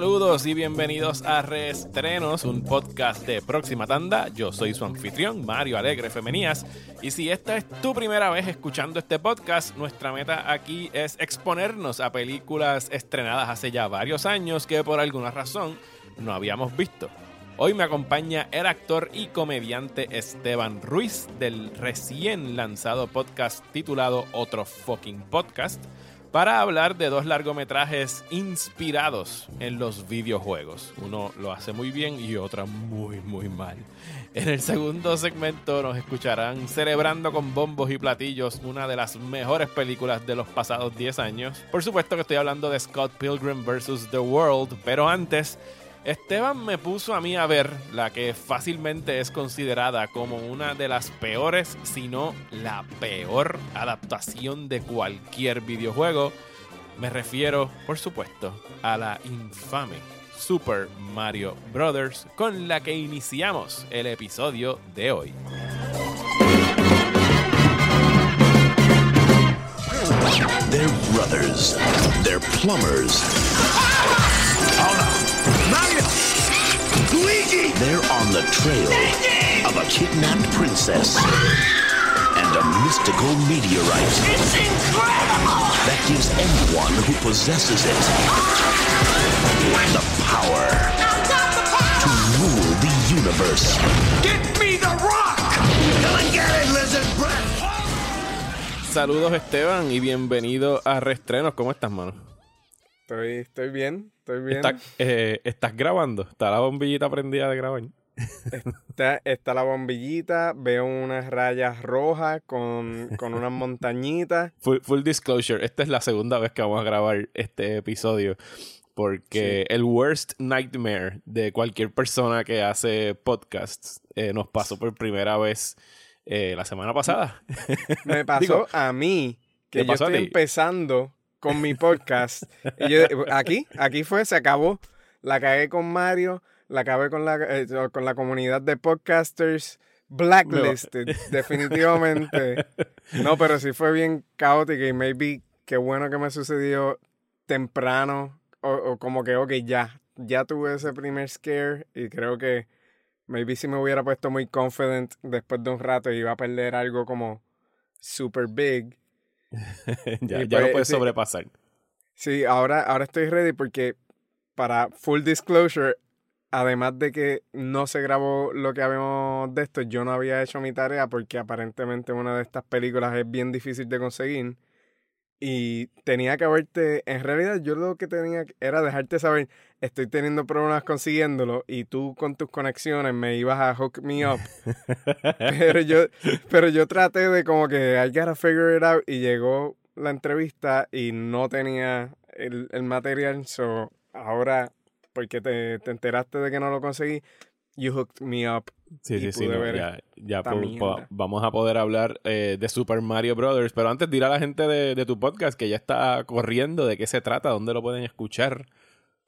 Saludos y bienvenidos a Reestrenos, un podcast de próxima tanda. Yo soy su anfitrión, Mario Alegre Femenías. Y si esta es tu primera vez escuchando este podcast, nuestra meta aquí es exponernos a películas estrenadas hace ya varios años que por alguna razón no habíamos visto. Hoy me acompaña el actor y comediante Esteban Ruiz del recién lanzado podcast titulado Otro Fucking Podcast para hablar de dos largometrajes inspirados en los videojuegos. Uno lo hace muy bien y otro muy, muy mal. En el segundo segmento nos escucharán celebrando con bombos y platillos una de las mejores películas de los pasados 10 años. Por supuesto que estoy hablando de Scott Pilgrim vs. The World, pero antes... Esteban me puso a mí a ver la que fácilmente es considerada como una de las peores, si no la peor adaptación de cualquier videojuego. Me refiero, por supuesto, a la infame Super Mario Bros. con la que iniciamos el episodio de hoy. They're brothers. They're plumbers. Luigi! They're on the trail of a kidnapped princess and a mystical meteorite. It's incredible! That gives anyone who possesses it the power to rule the universe. Get me the rock! Come and get it, lizard breath! Saludos Esteban y bienvenido a Restrenos. ¿Cómo estás, mano? Estoy, estoy bien, estoy bien. Está- eh, ¿Estás grabando? ¿Está la bombillita prendida de grabar? Está, está la bombillita, veo unas rayas rojas con, con unas montañitas. Full, full disclosure, esta es la segunda vez que vamos a grabar este episodio. Porque el worst nightmare de cualquier persona que hace podcasts eh, nos pasó por primera vez eh, la semana pasada. Me pasó Digo, a mí, que ¿te yo estoy empezando con mi podcast. y yo- aquí, aquí fue, se acabó. La cagué con Mario, la acabé con la, eh, con la comunidad de podcasters. Blacklisted, definitivamente. No, pero sí fue bien caótica y maybe qué bueno que me sucedió temprano o, o como que, ok, ya, ya tuve ese primer scare y creo que maybe si me hubiera puesto muy confident después de un rato iba a perder algo como super big. ya ya pues, lo puedes sí. sobrepasar. Sí, ahora, ahora estoy ready porque para full disclosure, además de que no se grabó lo que habíamos de esto, yo no había hecho mi tarea porque aparentemente una de estas películas es bien difícil de conseguir. Y tenía que haberte, en realidad yo lo que tenía era dejarte saber, estoy teniendo problemas consiguiéndolo y tú con tus conexiones me ibas a hook me up. pero yo, pero yo traté de como que I gotta figure it out y llegó la entrevista y no tenía el, el material, so ahora, porque te, te enteraste de que no lo conseguí, you hooked me up. Sí, y sí, sí. no, ya ya mierda. vamos a poder hablar eh, de Super Mario Brothers. Pero antes, dirá a la gente de, de tu podcast que ya está corriendo, de qué se trata, dónde lo pueden escuchar.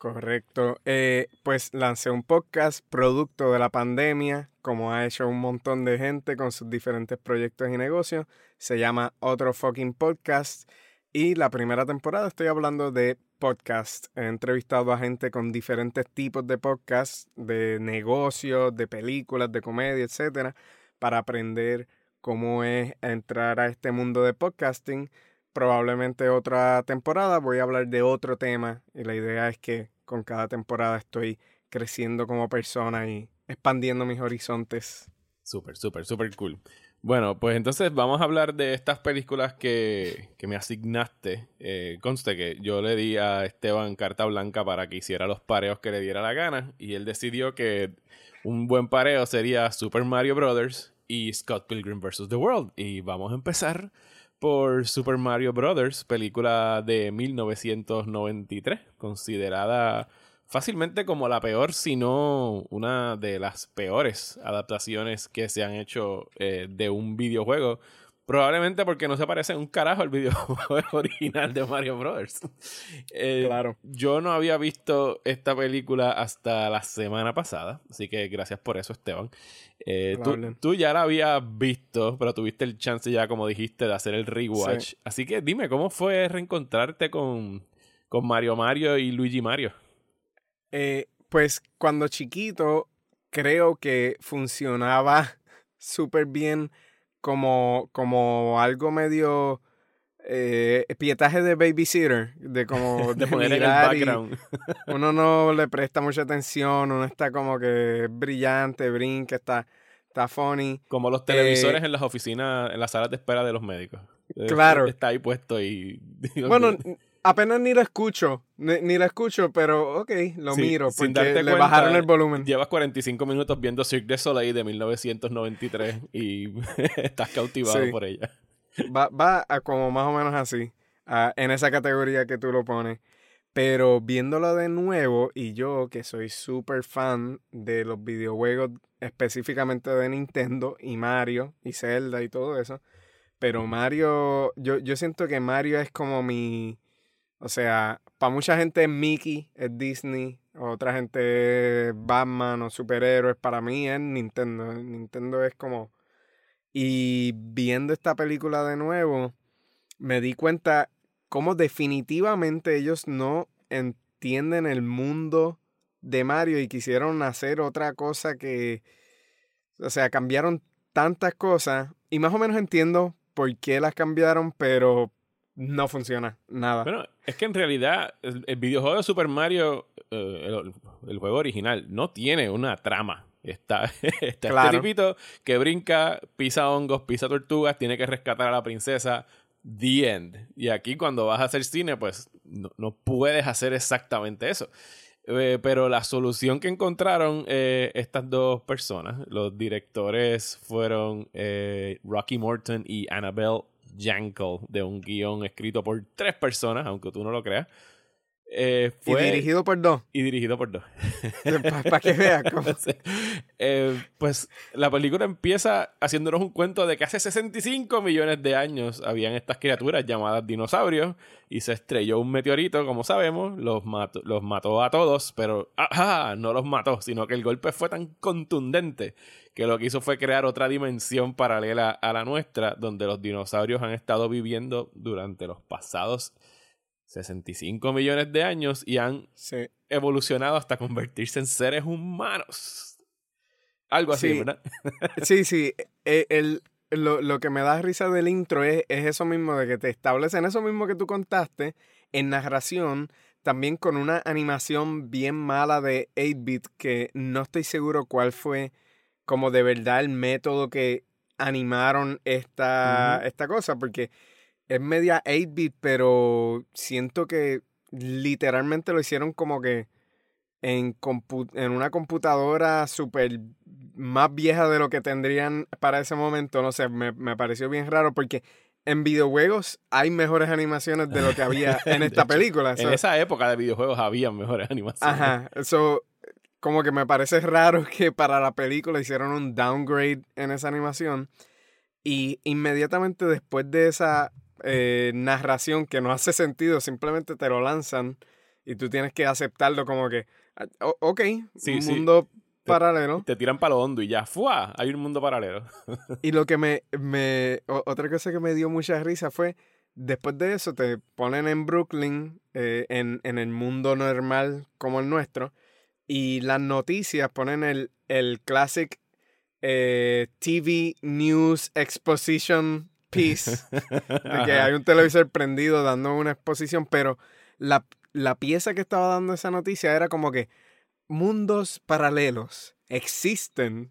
Correcto. Eh, pues lancé un podcast producto de la pandemia, como ha hecho un montón de gente con sus diferentes proyectos y negocios. Se llama Otro Fucking Podcast. Y la primera temporada estoy hablando de podcast. He entrevistado a gente con diferentes tipos de podcasts, de negocios, de películas, de comedia, etcétera, para aprender cómo es entrar a este mundo de podcasting. Probablemente otra temporada voy a hablar de otro tema y la idea es que con cada temporada estoy creciendo como persona y expandiendo mis horizontes. Súper, súper, súper cool. Bueno, pues entonces vamos a hablar de estas películas que, que me asignaste. Eh, conste que yo le di a Esteban carta blanca para que hiciera los pareos que le diera la gana y él decidió que un buen pareo sería Super Mario Brothers y Scott Pilgrim vs. The World. Y vamos a empezar por Super Mario Brothers, película de 1993, considerada fácilmente como la peor, si no una de las peores adaptaciones que se han hecho eh, de un videojuego. Probablemente porque no se parece un carajo al videojuego original de Mario Brothers. Eh, Claro. Yo no había visto esta película hasta la semana pasada, así que gracias por eso, Esteban. Eh, tú, tú ya la habías visto, pero tuviste el chance ya, como dijiste, de hacer el rewatch. Sí. Así que dime, ¿cómo fue reencontrarte con, con Mario Mario y Luigi Mario? Eh, pues cuando chiquito creo que funcionaba súper bien como, como algo medio eh, pietaje de babysitter, de como De poner en el y background. uno no le presta mucha atención, uno está como que brillante, brinca, está, está funny. Como los televisores en las oficinas, en las salas de espera de los médicos. Eh, Eh, Claro. Está ahí puesto y... Bueno, apenas ni lo escucho, ni, ni lo escucho, pero ok, lo Sí, miro sin porque darte le cuenta, bajaron el volumen. Llevas 45 minutos viendo Cirque du Soleil de 1993 y estás cautivado Sí. por ella. Va, va a como más o menos así, a- en esa categoría que tú lo pones. Pero viéndolo de nuevo, y yo que soy súper fan de los videojuegos, específicamente de Nintendo y Mario y Zelda y todo eso, pero Mario, yo, yo siento que Mario es como mi, o sea, para mucha gente es Mickey, es Disney, otra gente es Batman o superhéroes, para mí es Nintendo. Nintendo es como... Y viendo esta película de nuevo, me di cuenta cómo definitivamente ellos no entienden el mundo de Mario y quisieron hacer otra cosa que, o sea, cambiaron tantas cosas y más o menos entiendo por qué las cambiaron, pero no funciona nada. Bueno, es que en realidad el, el videojuego de Super Mario, eh, el, el juego original, no tiene una trama. Está, está Claro. este tipito que brinca, pisa hongos, pisa tortugas, tiene que rescatar a la princesa. The end. Y aquí cuando vas a hacer cine, pues no, no puedes hacer exactamente eso. Eh, pero la solución que encontraron eh, estas dos personas, los directores fueron Rocky Morton y Annabelle Jankel, de un guion escrito por tres personas, aunque tú no lo creas. Eh, y fue- dirigido por dos, y dirigido por dos. para que veas cómo... Eh, pues la película empieza haciéndonos un cuento de que hace 65 millones de años habían estas criaturas llamadas dinosaurios y se estrelló un meteorito, como sabemos, los mató, los mató a todos, pero ajá, no los mató, sino que el golpe fue tan contundente que lo que hizo fue crear otra dimensión paralela a la nuestra, donde los dinosaurios han estado viviendo durante los pasados 65 millones de años y han Sí. evolucionado hasta convertirse en seres humanos. Algo así, Sí. ¿verdad? Sí, sí. eh, el- lo, lo que me da risa del intro es, es eso mismo de que te establecen eso mismo que tú contaste en narración, también con una animación bien mala de 8-bit que no estoy seguro cuál fue como de verdad el método que animaron esta, esta cosa, porque es media 8-bit, pero siento que literalmente lo hicieron como que en, compu- en una computadora súper más vieja de lo que tendrían para ese momento. No sé, me, me pareció bien raro porque en videojuegos hay mejores animaciones de lo que había en esta hecho, película. En esa época de videojuegos había mejores animaciones. Ajá, eso como que me parece raro que para la película hicieron un downgrade en esa animación. Y inmediatamente después de esa eh, narración que no hace sentido, simplemente te lo lanzan y tú tienes que aceptarlo como que, ah, ok, Sí, un sí. mundo paralelo. Te tiran para lo hondo y ya, ¡fua! Hay un mundo paralelo. Y lo que me, me otra cosa que me dio mucha risa fue, después de eso te ponen en Brooklyn, eh, en, en el mundo normal como el nuestro, y las noticias ponen el, el classic eh, TV News Exposition Piece, de que hay un televisor prendido dando una exposición, pero la, la pieza que estaba dando esa noticia era como que mundos paralelos existen.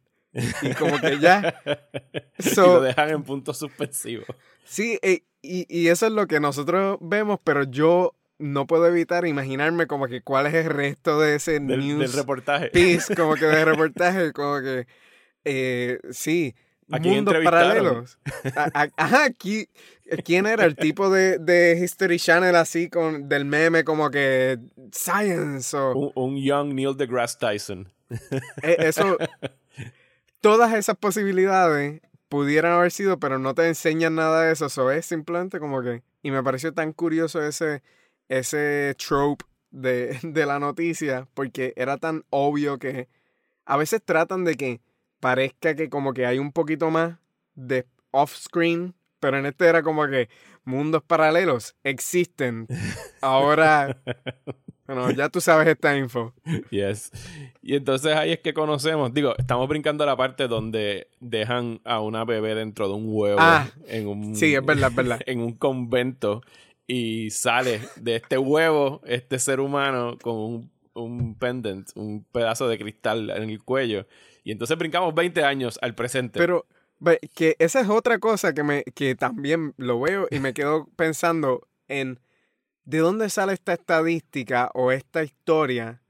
Y como que ya y So- lo dejan en puntos suspensivos. Sí, eh, y, y eso es lo que nosotros vemos, pero yo no puedo evitar imaginarme como que cuál es el resto de ese Del, news del reportaje. piece, como que de reportaje, como que, eh, sí, ¿A quién mundos paralelos. Ajá, aquí, ¿quién era el tipo de, de History Channel así, con del meme como que Science o... Un, un young Neil deGrasse Tyson. Eh, Eso, todas esas posibilidades pudieran haber sido, pero no te enseñan nada de eso. Eso es simplemente como que. Y me pareció tan curioso ese, ese trope de, de la noticia, porque era tan obvio que a veces tratan de que parezca que como que hay un poquito más de off-screen, pero en este era como que mundos paralelos existen. Ahora Bueno, ya tú sabes esta info. Yes. Y entonces ahí es que conocemos, digo, estamos brincando a la parte donde dejan a una bebé dentro de un huevo Ah, en un Sí, es verdad, es verdad. en un convento y sale de este huevo este ser humano con un, un pendant, un pedazo de cristal en el cuello. Y entonces brincamos 20 años al presente. Pero que esa es otra cosa que, me, que también lo veo y me quedo pensando en de dónde sale esta estadística o esta historia.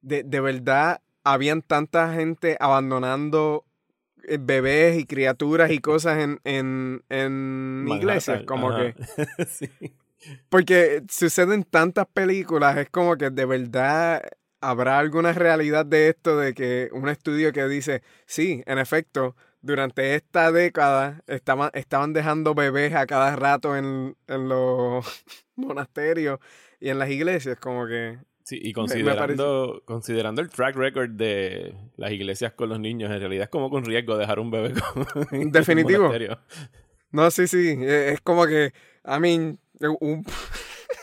De, de verdad, habían tanta gente abandonando eh, bebés y criaturas y cosas en, en, en iglesias. Como ajá. que. Sí. Porque suceden tantas películas, es como que de verdad habrá alguna realidad de esto, de que un estudio que dice, sí, en efecto, durante esta década estaban, estaban dejando bebés a cada rato en, en los monasterios y en las iglesias, como que... Sí, y considerando, considerando el track record de las iglesias con los niños, en realidad es como con riesgo dejar un bebé con, un Definitivo. No, sí, sí, e- es como que, I mean, un,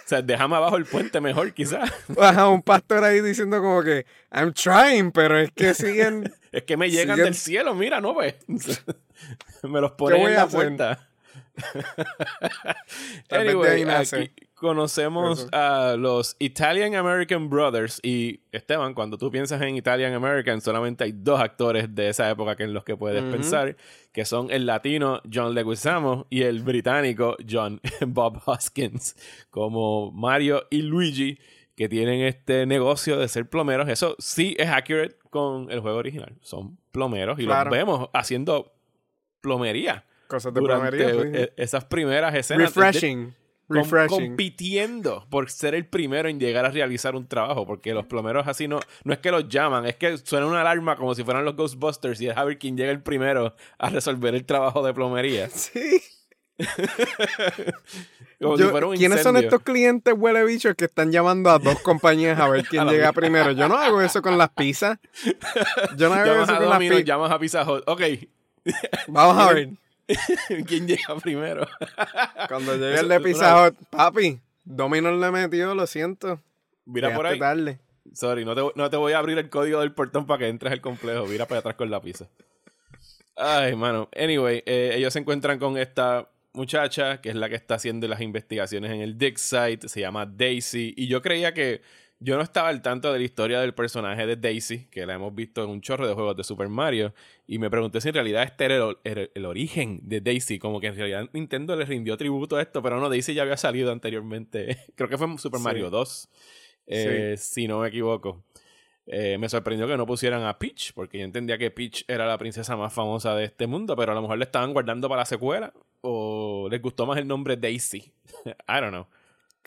sea, déjame abajo el puente mejor, quizás. ajá, un pastor ahí diciendo como que, I'm trying, pero es que siguen... Es que me llegan Siguen- del cielo, mira, ¿no ves? me los ponen en la puerta. Anyway, aquí conocemos Eso. a los Italian American Brothers y Esteban, cuando tú piensas en Italian American, solamente hay dos actores de esa época que en los que puedes pensar, que son el latino John Leguizamo y el británico John Bob Hoskins, como Mario y Luigi, que tienen este negocio de ser plomeros. Eso sí es accurate con el juego original. Son plomeros y Claro. los vemos haciendo plomería Cosas de plomería. sí, e- esas primeras escenas. Refreshing. Refreshing. compitiendo por ser el primero en llegar a realizar un trabajo, porque los plomeros así no, no es que los llaman, es que suena una alarma como si fueran los Ghostbusters y es a ver quién llega el primero a resolver el trabajo de plomería. Sí. Como Yo- si fuera un ¿Quiénes son estos clientes huele bichos que están llamando a dos compañías a ver quién A llega primero? Yo no hago eso con las pizzas. Yo no hago Llamas eso a con las pizzas. llamas a Pizza Hut. Ok, Vamos a ver. ¿quién llega primero? Cuando llegue Eso- el de Pizza papi, Domino's le metió, lo siento. Mira por ahí. Sorry, no te, no te voy a abrir el código del portón para que entres al complejo. Mira para atrás con la pizza. Ay, mano. Anyway, eh, ellos se encuentran con esta muchacha, que es la que está haciendo las investigaciones en el Dig Site. Se llama Daisy. Y yo creía que. Yo no estaba al tanto de la historia del personaje de Daisy, que la hemos visto en un chorro de juegos de Super Mario. Y me pregunté si en realidad este era el, el- el origen de Daisy. Como que en realidad Nintendo le rindió tributo a esto, pero no, Daisy ya había salido anteriormente. Creo que fue en Super Sí. Mario 2, eh, si no me equivoco. Eh, me sorprendió que no pusieran a Peach, porque yo entendía que Peach era la princesa más famosa de este mundo, pero a lo mejor le estaban guardando para la secuela o les gustó más el nombre Daisy. I don't know.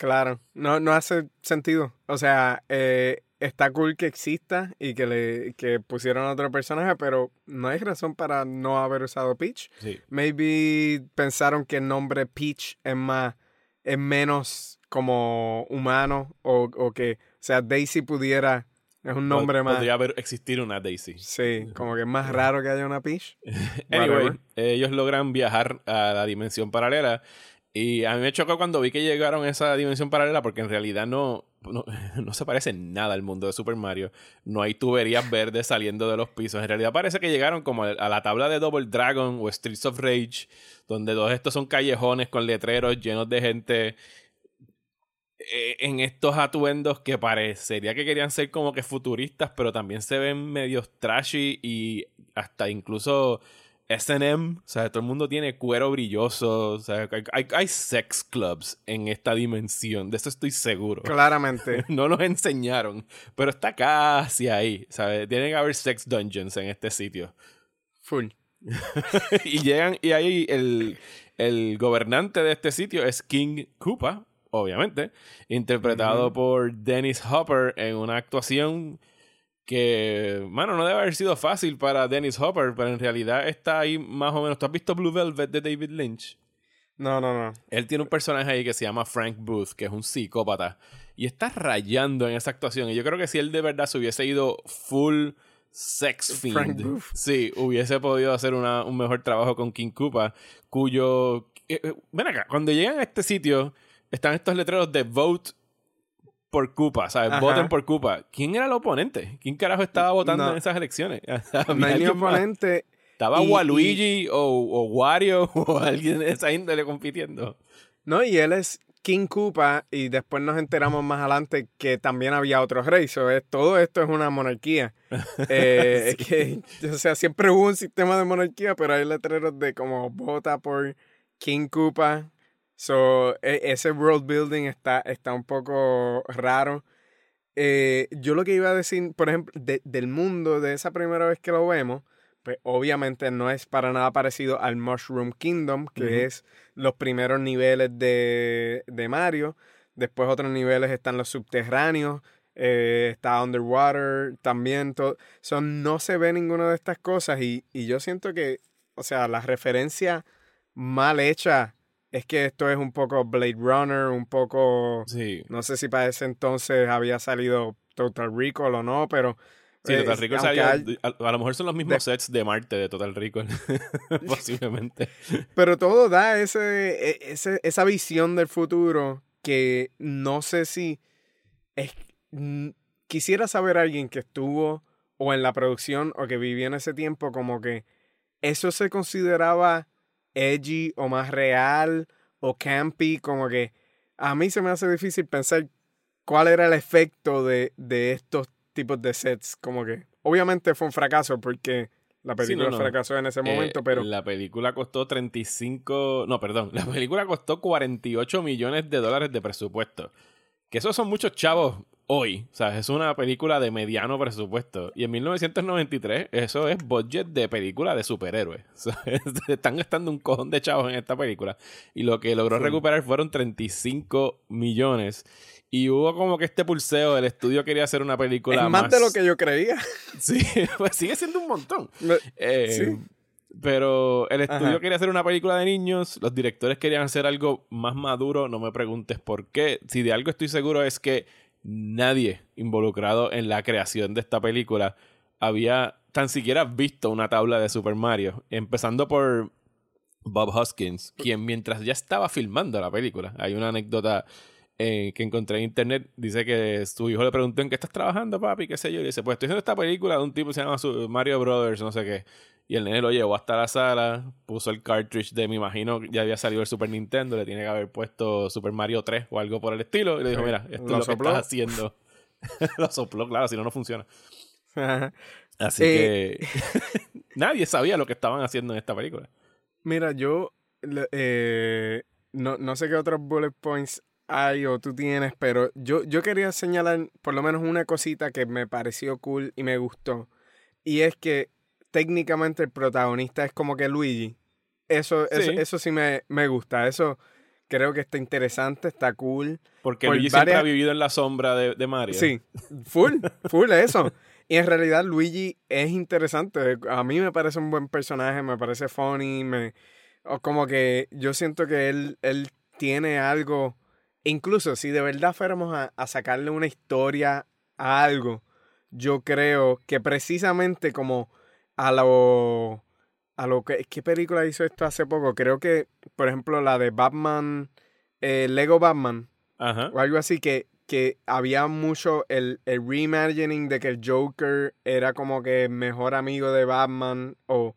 Claro, no, no hace sentido. O sea, eh, está cool que exista y que le que pusieron a otro personaje, pero no hay razón para no haber usado Peach. Sí. Maybe pensaron que el nombre Peach es más, es menos como humano o, o que, o sea, Daisy pudiera, es un nombre Pod- más, Podría haber existir una Daisy. sí, como que es más raro que haya una Peach. Anyway, ellos logran viajar a la dimensión paralela. Y a mí me chocó cuando vi que llegaron a esa dimensión paralela porque en realidad no, no, no se parece nada al mundo de Super Mario. No hay tuberías verdes saliendo de los pisos. En realidad parece que llegaron como a la tabla de Double Dragon o Streets of Rage, donde todos estos son callejones con letreros llenos de gente eh, en estos atuendos que parecería que querían ser como que futuristas, pero también se ven medios trashy y hasta incluso SM, o sea, todo el mundo tiene cuero brilloso, o sea, hay, hay- hay sex clubs en esta dimensión, de eso estoy seguro. Claramente. No nos enseñaron, pero está casi ahí, ¿sabes? Tienen que haber sex dungeons en este sitio. Full. y llegan, y ahí el, el gobernante de este sitio es King Koopa, obviamente, interpretado por Dennis Hopper en una actuación que, mano, no debe haber sido fácil para Dennis Hopper, pero en realidad está ahí más o menos. ¿Tú has visto Blue Velvet de David Lynch? No, no, no. Él tiene un personaje ahí que se llama Frank Booth, que es un psicópata. Y está rayando en esa actuación. Y yo creo que si él de verdad se hubiese ido full sex fiend, Frank Booth. sí, hubiese podido hacer una- un mejor trabajo con King Koopa, cuyo... eh, eh, ven acá, cuando llegan a este sitio, están estos letreros de vote por Koopa, ¿sabes? Ajá. Voten por Koopa. ¿Quién era el oponente? ¿Quién carajo estaba votando No. en esas elecciones? No hay ni oponente. ¿Estaba y- Waluigi o, o Wario o alguien de esa índole compitiendo? No, y él es King Koopa y después nos enteramos más adelante que también había otros reyes. So, es- todo esto es una monarquía. Eh, es que, o sea, siempre hubo un sistema de monarquía, pero hay letreros de como vota por King Koopa. So, e- ese world building está, está un poco raro. Eh, yo lo que iba a decir, por ejemplo, de- del mundo de esa primera vez que lo vemos, pues obviamente no es para nada parecido al Mushroom Kingdom, que Ujú. es los primeros niveles de, de Mario. Después otros niveles están los subterráneos, eh, está Underwater también. todo no se ve ninguna de estas cosas y, y yo siento que, o sea, la referencia mal hecha es que esto es un poco Blade Runner, un poco... Sí. No sé si para ese entonces había salido Total Recall o no, pero... Sí, eh, Total Recall salió- hay- a, a lo mejor son los mismos de- sets de Marte de Total Recall. Posiblemente. Pero todo da ese, e- ese, esa visión del futuro que no sé si es, mm, quisiera saber a alguien que estuvo o en la producción o que vivía en ese tiempo como que eso se consideraba edgy o más real o campy, como que a mí se me hace difícil pensar cuál era el efecto de, de estos tipos de sets, como que obviamente fue un fracaso porque la Sí, película no, no. fracasó en ese Eh, momento, pero... La película costó 35... No, perdón. La película costó 48 millones de dólares de presupuesto. Que esos son muchos chavos hoy. O sea, es una película de mediano presupuesto. Y en 1993 eso es budget de película de superhéroes. O sea, están gastando un cojón de chavos en esta película. Y lo que logró Sí. recuperar fueron 35 millones. Y hubo como que este pulseo. El estudio quería hacer una película es más, de lo que yo creía. Sí, pues sigue siendo un montón. Me- Eh, Sí. Pero el estudio Ajá. quería hacer una película de niños, los directores querían hacer algo más maduro, no me preguntes por qué. Si de algo estoy seguro es que nadie involucrado en la creación de esta película había tan siquiera visto una tabla de Super Mario, empezando por Bob Hoskins, quien mientras ya estaba filmando la película, hay una anécdota eh, que encontré en internet, dice que su hijo le preguntó en qué estás trabajando, papi, qué sé yo, y dice, pues estoy haciendo esta película de un tipo que se llama Mario Brothers, no sé qué. Y el nene lo llevó hasta la sala, puso el cartridge de, me imagino, ya había salido el Super Nintendo, le tiene que haber puesto Super Mario 3 o algo por el estilo, y le dijo, mira, esto Lo es lo sopló. que estás haciendo. lo sopló, claro, si no, no funciona. Así Eh, que nadie sabía lo que estaban haciendo en esta película. Mira, yo eh, no, no sé qué otros bullet points hay o tú tienes, pero yo, yo quería señalar por lo menos una cosita que me pareció cool y me gustó. Y es que técnicamente el protagonista es como que Luigi. Eso, eso, Sí. eso sí me, me gusta. Eso creo que está interesante, está cool. Porque por Luigi siempre varias- ha vivido en la sombra de, de Mario. Sí, full, full eso. Y en realidad Luigi es interesante. A mí me parece un buen personaje, me parece funny, me o como que yo siento que él, él tiene algo. Incluso si de verdad fuéramos a, a sacarle una historia a algo, yo creo que precisamente como a lo a lo que ¿qué película hizo esto hace poco? Creo que, por ejemplo, la de Batman, eh, Lego Batman Ajá. o algo así que, que había mucho el, el reimagining de que el Joker era como que mejor amigo de Batman o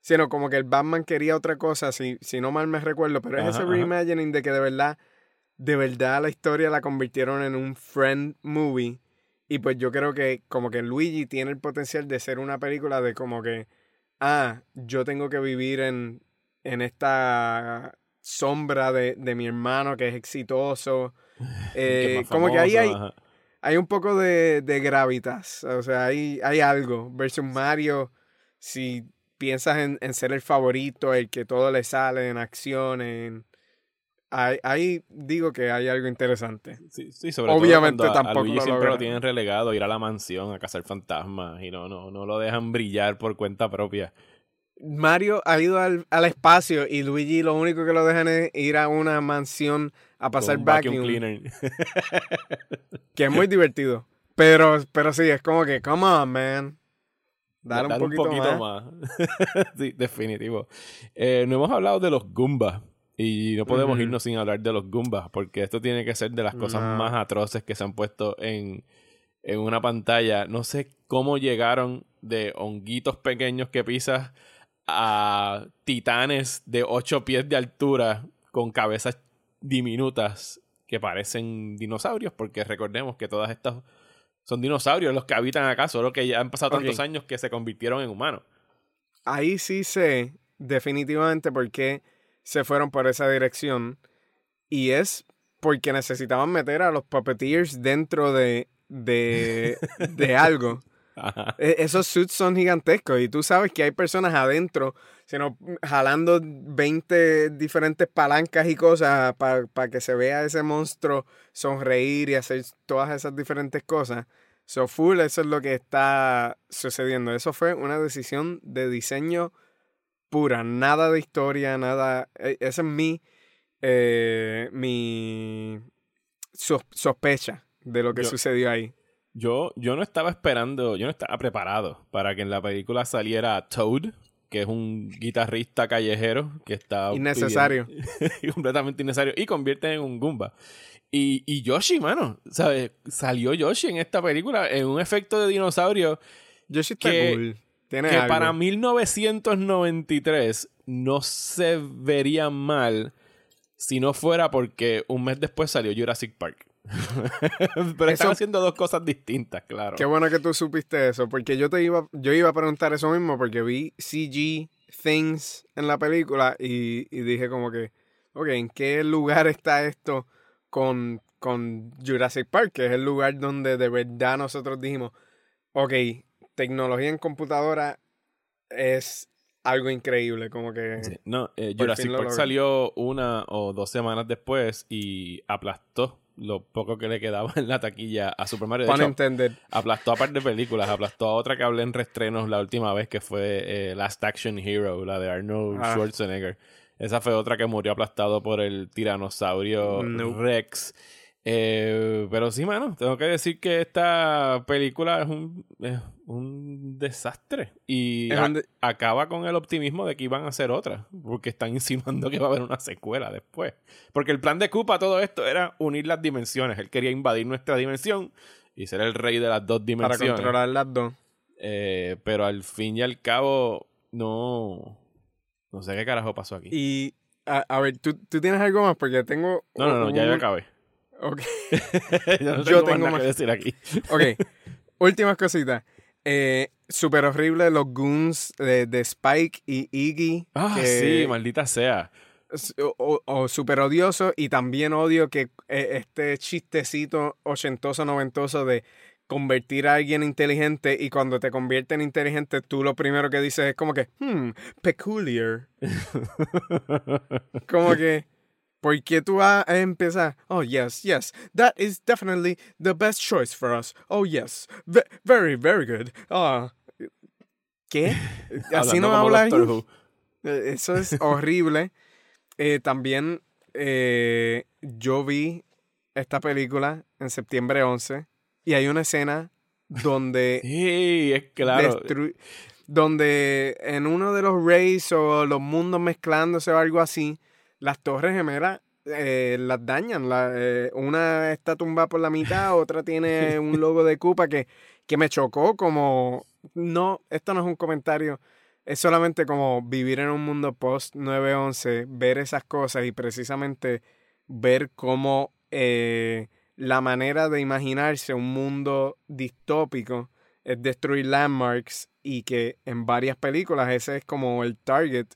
sino como que el Batman quería otra cosa si, si no mal me recuerdo pero es ese ajá. reimagining de que de verdad de verdad la historia la convirtieron en un friend movie y pues yo creo que como que Luigi tiene el potencial de ser una película de como que ah yo tengo que vivir en en esta sombra de, de mi hermano que es exitoso eh, como que ahí hay, hay un poco de, de gravitas. O sea, hay, hay algo. Versus Mario, si piensas en, en ser el favorito, el que todo le sale en acción, en... Ahí, ahí digo que hay algo interesante. Sí, sí, sobre Obviamente todo cuando a- a tampoco Luigi lo siempre lo tienen relegado, ir a la mansión a cazar fantasmas y no, no, no lo dejan brillar por cuenta propia. Mario ha ido al, al espacio y Luigi lo único que lo dejan es ir a una mansión a pasar Con un vacuum, cleaner. que es muy divertido. Pero, pero sí, es como que, come on, man. Dale, un poquito, más. más. sí, definitivo. Eh, no hemos hablado de los Goombas. Y no podemos irnos sin hablar de los Goombas, porque esto tiene que ser de las cosas No. más atroces que se han puesto en, en una pantalla. No sé cómo llegaron de honguitos pequeños que pisas a titanes de 8 pies de altura con cabezas diminutas que parecen dinosaurios, porque recordemos que todas estas son dinosaurios los que habitan acá, solo que ya han pasado tantos años que se convirtieron en humanos. Ahí sí sé definitivamente por qué se fueron por esa dirección. Y es porque necesitaban meter a los puppeteers dentro de, de, de algo. Ajá. E- Esos suits son gigantescos y tú sabes que hay personas adentro, sino jalando 20 diferentes palancas y cosas para que se vea ese monstruo sonreír y hacer todas esas diferentes cosas. So full, eso es lo que está sucediendo. Eso fue una decisión de diseño pura, nada de historia, nada. e- Esa es mi, eh, mi sos- sospecha de lo que Yo- sucedió ahí. Yo, yo no estaba esperando, yo no estaba preparado para que en la película saliera Toad, que es un guitarrista callejero que está... Innecesario. completamente innecesario. Y convierte en un Goomba. Y, y Yoshi, mano, ¿sabes? Salió Yoshi en esta película en un efecto de dinosaurio Yoshi está que- cool. Tiene que algo. para 1993 no se vería mal si no fuera porque un mes después salió Jurassic Park. Pero están haciendo dos cosas distintas, claro. Qué bueno que tú supiste eso, porque yo te iba, yo iba a preguntar eso mismo, porque vi CG Things en la película y, y dije como que, ok, ¿en qué lugar está esto con, con Jurassic Park? Que es el lugar donde de verdad nosotros dijimos, ok, tecnología en computadora es algo increíble, como que... Sí, No, eh, Jurassic Park logró. salió una o dos semanas después y aplastó lo poco que le quedaba en la taquilla a Super Mario. De Pun hecho, intended. aplastó a par de películas, aplastó a otra que hablé en restrenos la última vez, que fue eh, Last Action Hero, la de Arnold Ah. Schwarzenegger. Esa fue otra que murió aplastado por el tiranosaurio. Rex. Eh, pero sí, mano, tengo que decir que esta película es un, es un desastre. Y Es a- un de- acaba con el optimismo de que iban a hacer otra. Porque están insinuando que va a haber una secuela después. Porque el plan de Koopa, todo esto, era unir las dimensiones. Él quería invadir nuestra dimensión y ser el rey de las dos Para dimensiones. controlar las dos. Eh, pero al fin y al cabo, no. No sé qué carajo pasó aquí. Y, a, a ver, ¿tú, tú tienes algo más, porque tengo... no, no, no, ya un- yo acabé. Ok. yo no Yo tengo, tengo más nada más. que decir aquí. Ok, últimas cositas. Eh, Súper horrible los goons de, de Spike y Iggy. Ah, que- sí, maldita sea. o- o súper odioso. Y también odio que eh, este chistecito ochentoso, noventoso de convertir a alguien inteligente y cuando te convierte en inteligente tú lo primero que dices es como que, hmm, peculiar. como que, ¿por qué tú vas a empezar? Oh, yes, yes, that is definitely the best choice for us. Oh, yes, Ve- very, very good. Ah, ¿Qué? Así no habla eh, Eso es horrible. Eh, también eh, yo vi esta película en septiembre 11 y hay una escena donde Sí, es claro. donde en uno de los rays o los mundos mezclándose o algo así, las torres gemelas eh, las dañan. La- eh, una está tumbada por la mitad, otra tiene un logo de Koopa que, que me chocó como... No, esto no es un comentario. Es solamente como vivir en un mundo post 9-11, ver esas cosas y precisamente ver cómo eh, la manera de imaginarse un mundo distópico es destruir landmarks y que en varias películas ese es como el target.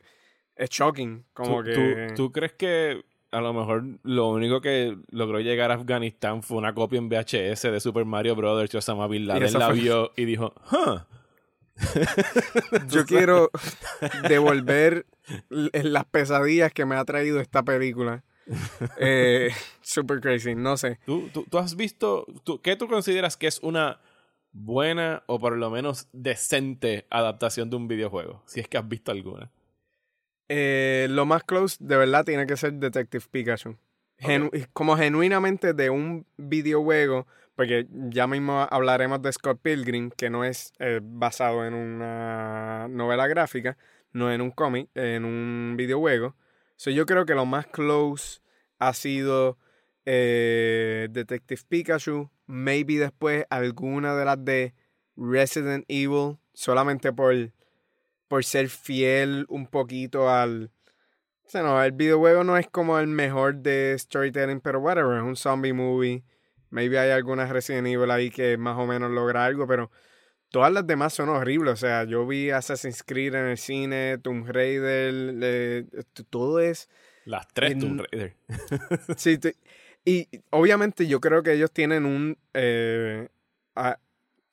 Es shocking. Como ¿Tú, que... tú- tú crees que a lo mejor lo único que logró llegar a Afganistán fue una copia en VHS de Super Mario Brothers y Osama Bin Laden la vio y dijo, huh, Yo quiero devolver las pesadillas que me ha traído esta película. Eh, super crazy, no sé. ¿Tú, tú, tú has visto, tú- qué tú consideras que es una buena o por lo menos decente adaptación de un videojuego? Si es que has visto alguna. Eh, lo más close de verdad tiene que ser Detective Pikachu. Genu- Como genuinamente de un videojuego, porque ya mismo hablaremos de Scott Pilgrim, que no es eh, basado en una novela gráfica, no en un cómic, en un videojuego. So, yo creo que lo más close ha sido eh, Detective Pikachu, maybe después alguna de las de Resident Evil, solamente por, por ser fiel un poquito al... O sea, no, el videojuego no es como el mejor de storytelling, pero whatever, es un zombie movie. Maybe hay algunas Resident Evil ahí que más o menos logra algo, pero todas las demás son horribles. O sea, yo vi Assassin's Creed en el cine, Tomb Raider, todo es... Las tres En- Tomb Raider. Sí, y obviamente yo creo que ellos tienen un eh,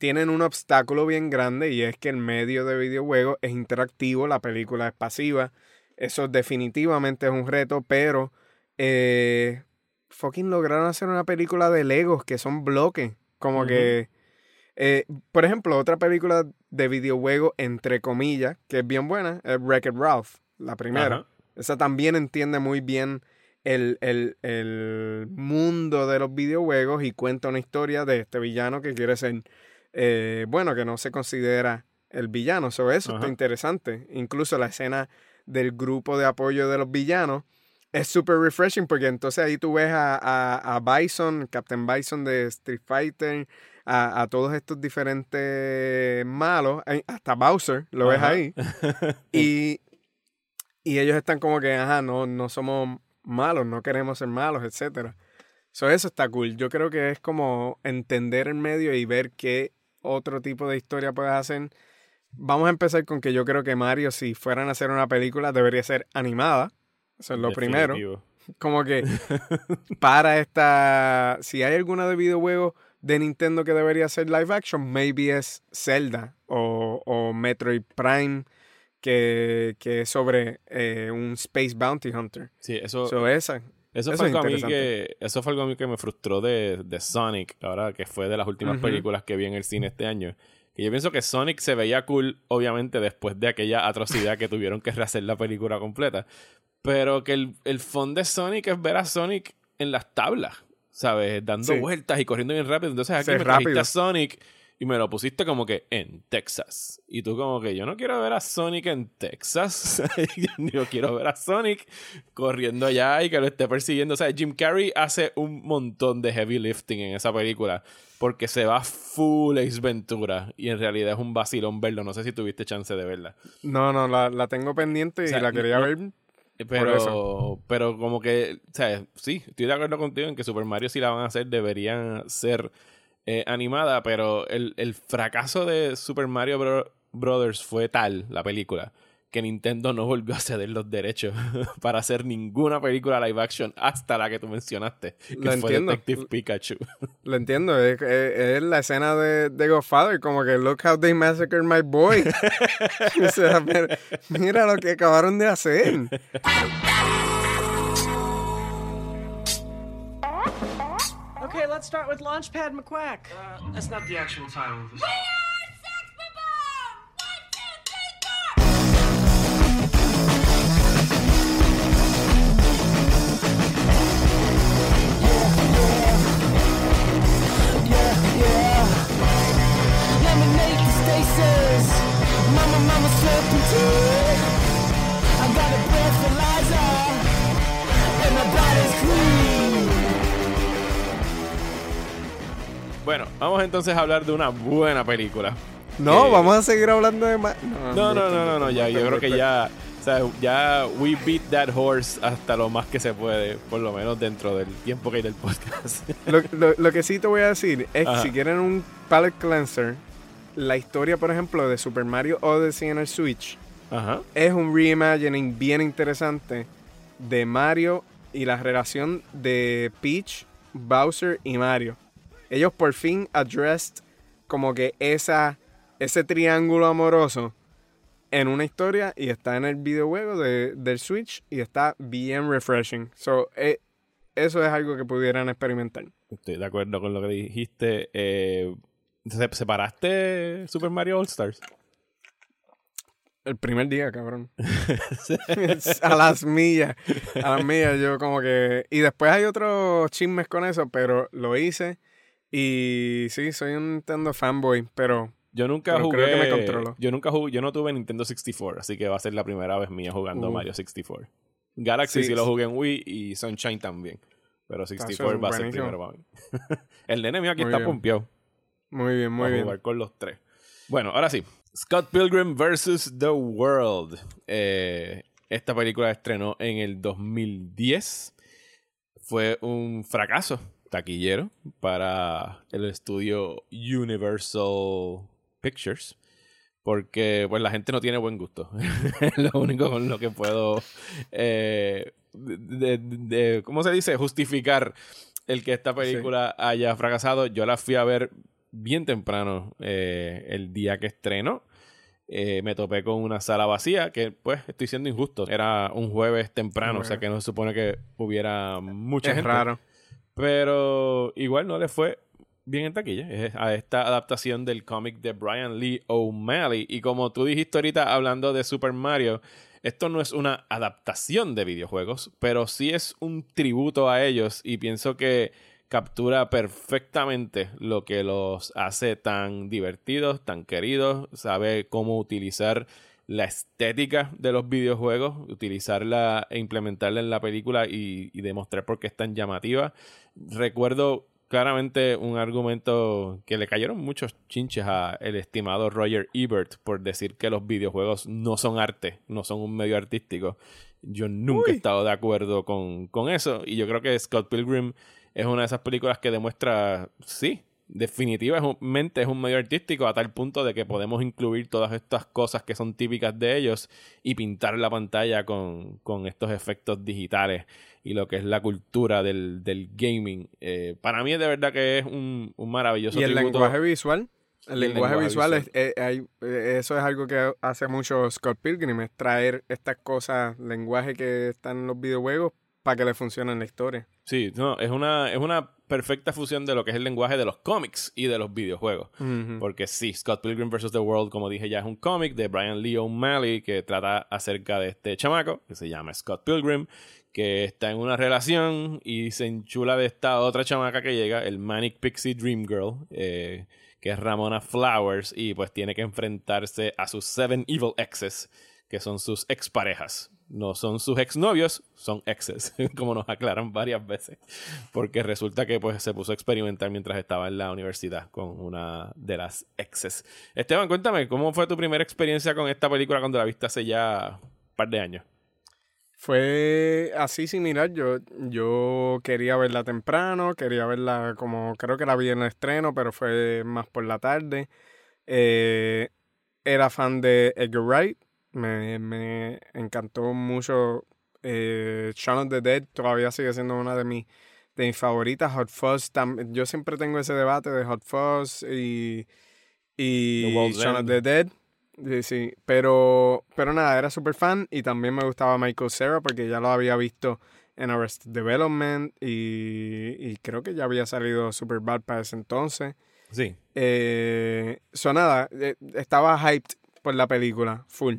tienen un obstáculo bien grande y es que el medio de videojuegos es interactivo, la película es pasiva. Eso definitivamente es un reto, pero eh, fucking lograron hacer una película de Legos que son bloques. Como que, eh, por ejemplo, otra película de videojuego, entre comillas, que es bien buena, es Wreck-It Ralph, la primera. Esa también entiende muy bien el, el- el mundo de los videojuegos y cuenta una historia de este villano que quiere ser, eh, bueno, que no se considera el villano. So, eso está interesante. Incluso la escena del grupo de apoyo de los villanos es súper refreshing porque entonces ahí tú ves a, a, a Bison, Captain Bison de Street Fighter, a, a todos estos diferentes malos, eh, hasta Bowser, lo ves ahí. Y, y ellos están como que, ajá, no, no somos malos, no queremos ser malos, etcétera. So, eso está cool. Yo creo que es como entender el medio y ver qué otro tipo de historia puedes hacer. Vamos a empezar con que yo creo que Mario, si fueran a hacer una película, debería ser animada. Eso es lo primero. Como que para esta. Si hay alguna de videojuegos de Nintendo que debería ser live action, maybe es Zelda o, o Metroid Prime, que, que es sobre eh, un Space Bounty Hunter. Sí, eso, So, esa. Eso, Eso fue algo a mí que, eso fue algo a mí que me frustró de, de Sonic, ahora que fue de las últimas películas que vi en el cine este año. Que yo pienso que Sonic se veía cool, obviamente, después de aquella atrocidad que tuvieron que rehacer la película completa. Pero que el, el fondo de Sonic es ver a Sonic en las tablas, ¿sabes? Dando Sí. vueltas y corriendo bien rápido. Entonces aquí Sí, me trajiste rápido. a Sonic y me lo pusiste como que en Texas. Y tú como que yo no quiero ver a Sonic en Texas. yo quiero ver a Sonic corriendo allá y que lo esté persiguiendo. O sea, Jim Carrey hace un montón de heavy lifting en esa película porque se va full Ace Ventura y en realidad es un vacilón verlo. No sé si tuviste chance de verla. No, no, la, la tengo pendiente y O sea, la quería no- ver. Pero, eso. pero como que, o sea, sí, estoy de acuerdo contigo en que Super Mario si la van a hacer deberían ser eh, animada, pero el, el fracaso de Super Mario Bro- Brothers fue tal, la película, que Nintendo no volvió a ceder los derechos para hacer ninguna película live action hasta la que tú mencionaste, que Lo fue entiendo. Detective Pikachu. Lo entiendo, es, es- es la escena de, de Godfather, como que look how they massacred my boy. o sea, mira, mira lo que acabaron de hacer. let's start with Launchpad McQuack. Uh, that's not the actual title of the song. Lemonade to stasis. Mama, mama, serpentine. I got a breathalyzer. Bueno, vamos entonces a hablar de una buena película. No, vamos a seguir hablando de más. No, no, no, no, no, ya, yo creo que ya, o sea, ya we beat that horse hasta lo más que se puede, por lo menos dentro del tiempo que hay del podcast. Lo, lo- lo que sí te voy a decir es que si quieren un palette cleanser, la historia, por ejemplo, de Super Mario Odyssey en el Switch Ajá. es un reimagining bien interesante de Mario y la relación de Peach, Bowser y Mario. Ellos por fin addressed como que esa, ese triángulo amoroso en una historia y está en el videojuego de, del Switch y está bien refreshing. So, eh, eso es algo que pudieran experimentar. Estoy de acuerdo con lo que dijiste. Eh, ¿se- ¿Separaste Super Mario All Stars? El primer día, cabrón. a las millas. A las millas, yo como que. Y después hay otros chismes con eso, pero lo hice. Y sí, soy un Nintendo fanboy, pero Yo nunca Pero jugué. creo que me controlo. Yo nunca jugué, yo no tuve Nintendo 64, así que va a ser la primera vez mía jugando Uh. Mario 64. Galaxy sí, Sí, lo jugué en Wii y Sunshine también. Pero 64 va a ser primero para mí. el nene mío aquí Muy está bien. pompeado. Muy bien, muy Muy bien. jugar con los tres. Bueno, ahora sí. Scott Pilgrim vs. The World. Eh, esta película estrenó en el 2010. Fue un fracaso taquillero para el estudio Universal Pictures. Porque pues la gente no tiene buen gusto. es lo único con lo que puedo eh, de- de- de- ¿cómo se dice? justificar el que esta película haya fracasado. Yo la fui a ver bien temprano eh, el día que estrenó. Eh, me topé con una sala vacía, que pues estoy siendo injusto. Era un jueves temprano, o sea que no se supone que hubiera mucha Es gente. raro. Pero igual no le fue bien en taquilla. A esta adaptación del cómic de Brian Lee O'Malley. Y como tú dijiste ahorita hablando de Super Mario, esto no es una adaptación de videojuegos, pero sí es un tributo a ellos. Y pienso que captura perfectamente lo que los hace tan divertidos, tan queridos. Sabe cómo utilizar la estética de los videojuegos, utilizarla e implementarla en la película y, y demostrar por qué es tan llamativa. Recuerdo claramente un argumento que le cayeron muchos chinches a el estimado Roger Ebert por decir que los videojuegos no son arte, no son un medio artístico. Yo nunca he estado de acuerdo con, con eso y yo creo que Scott Pilgrim es una de esas películas que demuestra, sí, definitivamente es un medio artístico a tal punto de que podemos incluir todas estas cosas que son típicas de ellos y pintar la pantalla con, con estos efectos digitales y lo que es la cultura del, del gaming. Eh, para mí de verdad que es un, un maravilloso Y el tributo. lenguaje visual. El lenguaje, lenguaje visual, visual. es- eh, eh, eso es algo que hace mucho Scott Pilgrim, es traer estas cosas, lenguaje que están en los videojuegos para que le funcione en la historia. Sí, no, es una, es una perfecta fusión de lo que es el lenguaje de los cómics y de los videojuegos. Porque sí, Scott Pilgrim vs. The World, como dije ya, es un cómic de Brian Lee O'Malley que trata acerca de este chamaco que se llama Scott Pilgrim, que está en una relación y se enchula de esta otra chamaca que llega, el Manic Pixie Dream Girl, eh, que es Ramona Flowers, y pues tiene que enfrentarse a sus Seven Evil Exes, que son sus exparejas. No son sus exnovios, son exes, como nos aclaran varias veces. Porque resulta que pues se puso a experimentar mientras estaba en la universidad con una de las exes. Esteban, cuéntame, ¿cómo fue tu primera experiencia con esta película cuando la viste hace ya un par de años? Fue así similar. Yo, yo quería verla temprano, quería verla como creo que la vi en el estreno, pero fue más por la tarde. Eh, era fan de Edgar Wright. Me, me encantó mucho. Eh, Shaun of the Dead todavía sigue siendo una de mis, de mis favoritas. Hot Fuzz. tam- yo siempre tengo ese debate de Hot Fuzz y, y Shaun of the Dead. Sí, sí. Pero, pero nada, era súper fan y también me gustaba Michael Cera porque ya lo había visto en Arrested Development y, y creo que ya había salido Superbad para ese entonces. Sí. Eh, so nada, eh, estaba hyped por la película, full.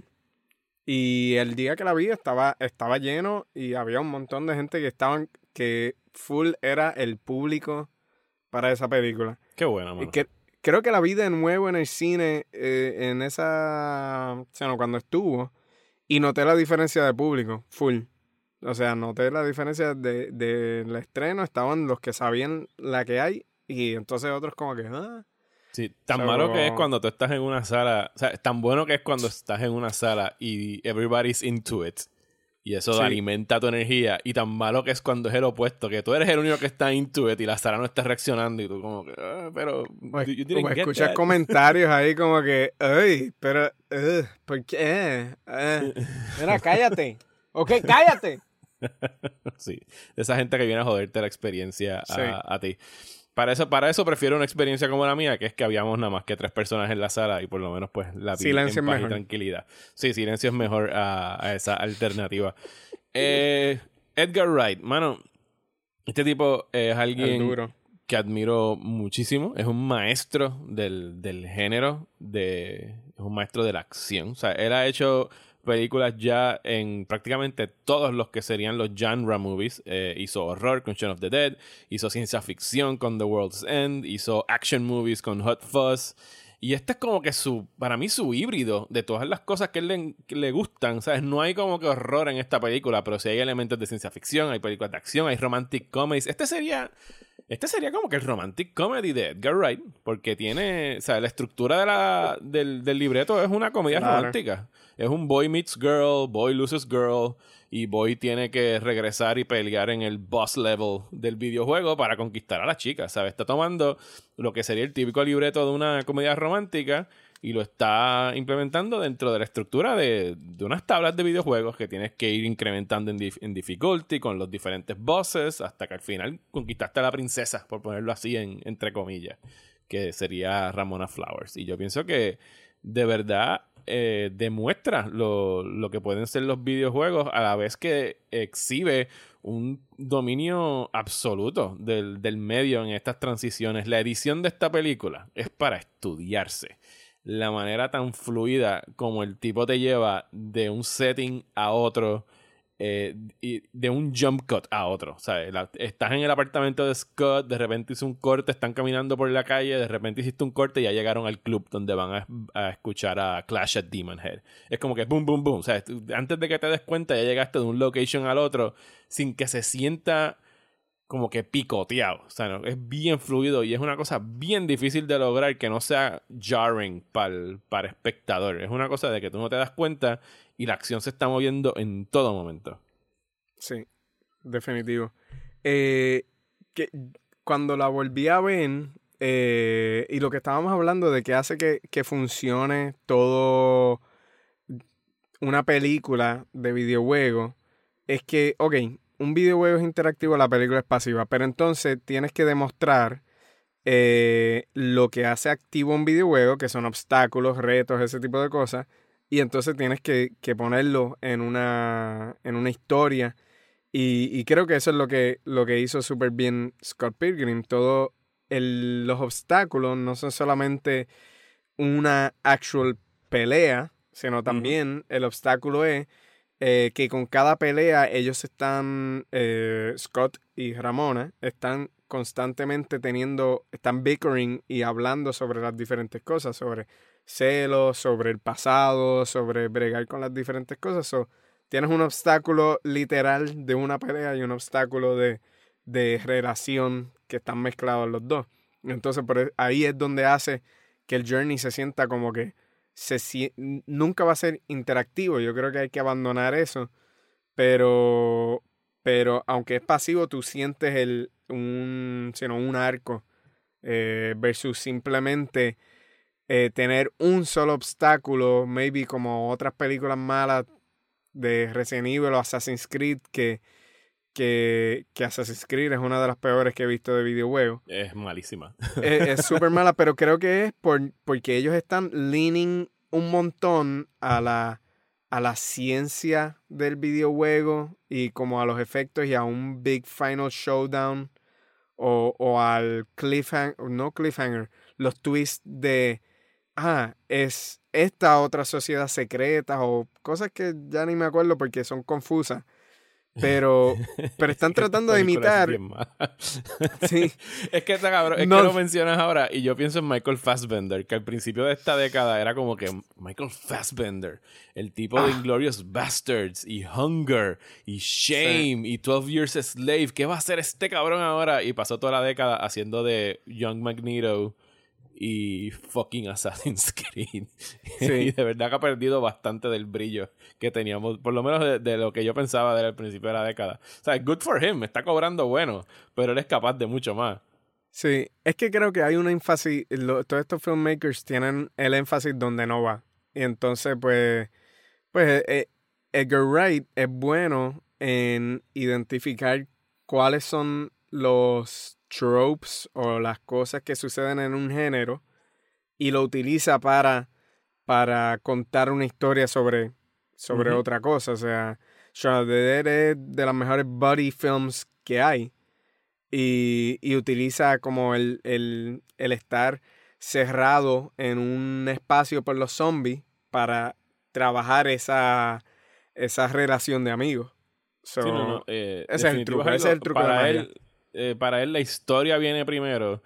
Y el día que la vi estaba, estaba lleno y había un montón de gente que estaban, que full era el público para esa película. Qué buena, Y mano. que, creo que la vi de nuevo en el cine, eh, en esa, o sea, no, cuando estuvo, y noté la diferencia de público, full. O sea, noté la diferencia de- del estreno, estaban los que sabían la que hay, y entonces otros como que, ah, Sí, tan malo que es cuando tú estás en una sala, o sea, tan bueno que es cuando estás en una sala y everybody's into it. Y eso Sí. alimenta tu energía. Y tan malo que es cuando es el opuesto, que tú eres el único que está into it y la sala no está reaccionando y tú como que, "Ah, pero o, you o escuchas that". comentarios ahí como que, ay, pero, ugh, ¿por qué? Eh, mira, cállate. Ok, cállate. Sí, esa gente que viene a joderte la experiencia a, Sí. a ti. Para eso, para eso prefiero una experiencia como la mía, que es que habíamos nada más que tres personas en la sala y por lo menos pues la Silencio en paz y mejor. tranquilidad. Sí, silencio es mejor a, a esa alternativa. Eh, Edgar Wright, mano, este tipo es alguien duro. que admiro muchísimo. Es un maestro del, del género, de, es un maestro de la acción. O sea, él ha hecho películas ya en prácticamente todos los que serían los genre movies. Eh, hizo horror con Shaun of the Dead, hizo ciencia ficción con The World's End, hizo action movies con Hot Fuzz. Y este es como que su, para mí, su híbrido de todas las cosas que, le, que le gustan. ¿Sabes? No hay como que horror en esta película, pero sí hay elementos de ciencia ficción, hay películas de acción, hay romantic comedies. Este sería. Este sería como que el romantic comedy de Edgar Wright, porque tiene, o sea, la estructura de la, del, del libreto es una comedia Claro. romántica. Es un boy meets girl, boy loses girl, y boy tiene que regresar y pelear en el boss level del videojuego para conquistar a la chica, ¿sabes? Está tomando lo que sería el típico libreto de una comedia romántica y lo está implementando dentro de la estructura de, de unas tablas de videojuegos que tienes que ir incrementando en, dif- en difficulty con los diferentes bosses hasta que al final conquistaste a la princesa, por ponerlo así en, entre comillas, que sería Ramona Flowers. Y yo pienso que de verdad eh, demuestra lo, lo que pueden ser los videojuegos a la vez que exhibe un dominio absoluto del, del medio en estas transiciones. La edición de esta película es para estudiarse. La manera tan fluida como el tipo te lleva de un setting a otro, eh, y de un jump cut a otro. ¿sabes? La- estás en el apartamento de Scott, de repente hizo un corte, están caminando por la calle, de repente hiciste un corte y ya llegaron al club donde van a, escuchar a Clash at Demon Head. Es como que boom, boom, boom. Tú- antes de que te des cuenta, ya llegaste de un location al otro sin que se sienta como que picoteado. O sea, ¿no? es bien fluido y es una cosa bien difícil de lograr que no sea jarring para el, para espectador. Es una cosa de que tú no te das cuenta y la acción se está moviendo en todo momento. Sí, definitivo. Eh, que cuando la volví a ver, eh, y lo que estábamos hablando de que hace que, que funcione todo una película de videojuego, es que, ok, un videojuego es interactivo, la película es pasiva, pero entonces tienes que demostrar eh, lo que hace activo un videojuego, que son obstáculos, retos, ese tipo de cosas, y entonces tienes que, que ponerlo en una, en una historia. Y, y creo que eso es lo que, lo que hizo súper bien Scott Pilgrim. Todo el- los obstáculos no son solamente una actual pelea, sino también el obstáculo es eh, que con cada pelea ellos están, eh, Scott y Ramona, están constantemente teniendo, están bickering y hablando sobre las diferentes cosas, sobre celos, sobre el pasado, sobre bregar con las diferentes cosas. So, tienes un obstáculo literal de una pelea y un obstáculo de, de relación que están mezclados los dos. Entonces, por e- ahí es donde hace que el journey se sienta como que se, nunca va a ser interactivo. Yo creo que hay que abandonar eso. Pero, pero aunque es pasivo, tú sientes el, un, sino un arco eh, versus simplemente eh, tener un solo obstáculo, maybe como otras películas malas de Resident Evil o Assassin's Creed, que, que, que Assassin's Creed es una de las peores que he visto de videojuegos. Es malísima. es súper mala, pero creo que es por, porque ellos están leaning un montón a la, a la ciencia del videojuego y como a los efectos y a un big final showdown o, o al cliffhanger, no cliffhanger, los twists de, ah, es esta otra sociedad secreta o cosas que ya ni me acuerdo porque son confusas. Pero, pero están tratando de es imitar. mala. Sí. Es que está cabrón, es No. que lo mencionas ahora y yo pienso en Michael Fassbender, que al principio de esta década era como que Michael Fassbender, el tipo Ah. de Inglorious Bastards y Hunger y Shame y 12 Years a Slave, ¿qué va a hacer este cabrón ahora? Y pasó toda la década haciendo de Young Magneto y fucking Assassin's Creed. y de verdad que ha perdido bastante del brillo que teníamos, por lo menos de, de lo que yo pensaba de él al principio de la década. O sea, good for him, está cobrando bueno, pero él es capaz de mucho más. Sí, es que creo que hay un énfasis, lo- todos estos filmmakers tienen el énfasis donde no va. Y entonces, pues, pues eh, Edgar Wright es bueno en identificar cuáles son los tropes o las cosas que suceden en un género y lo utiliza para, para contar una historia sobre, sobre otra cosa. O sea, Shaun of the Dead es de las mejores buddy films que hay y, y utiliza como el, el, el estar cerrado en un espacio por los zombies para trabajar esa, esa relación de amigos. So, Sí, no, no, eh, ese es el truco, ese es el truco Para él, eh, para él la historia viene primero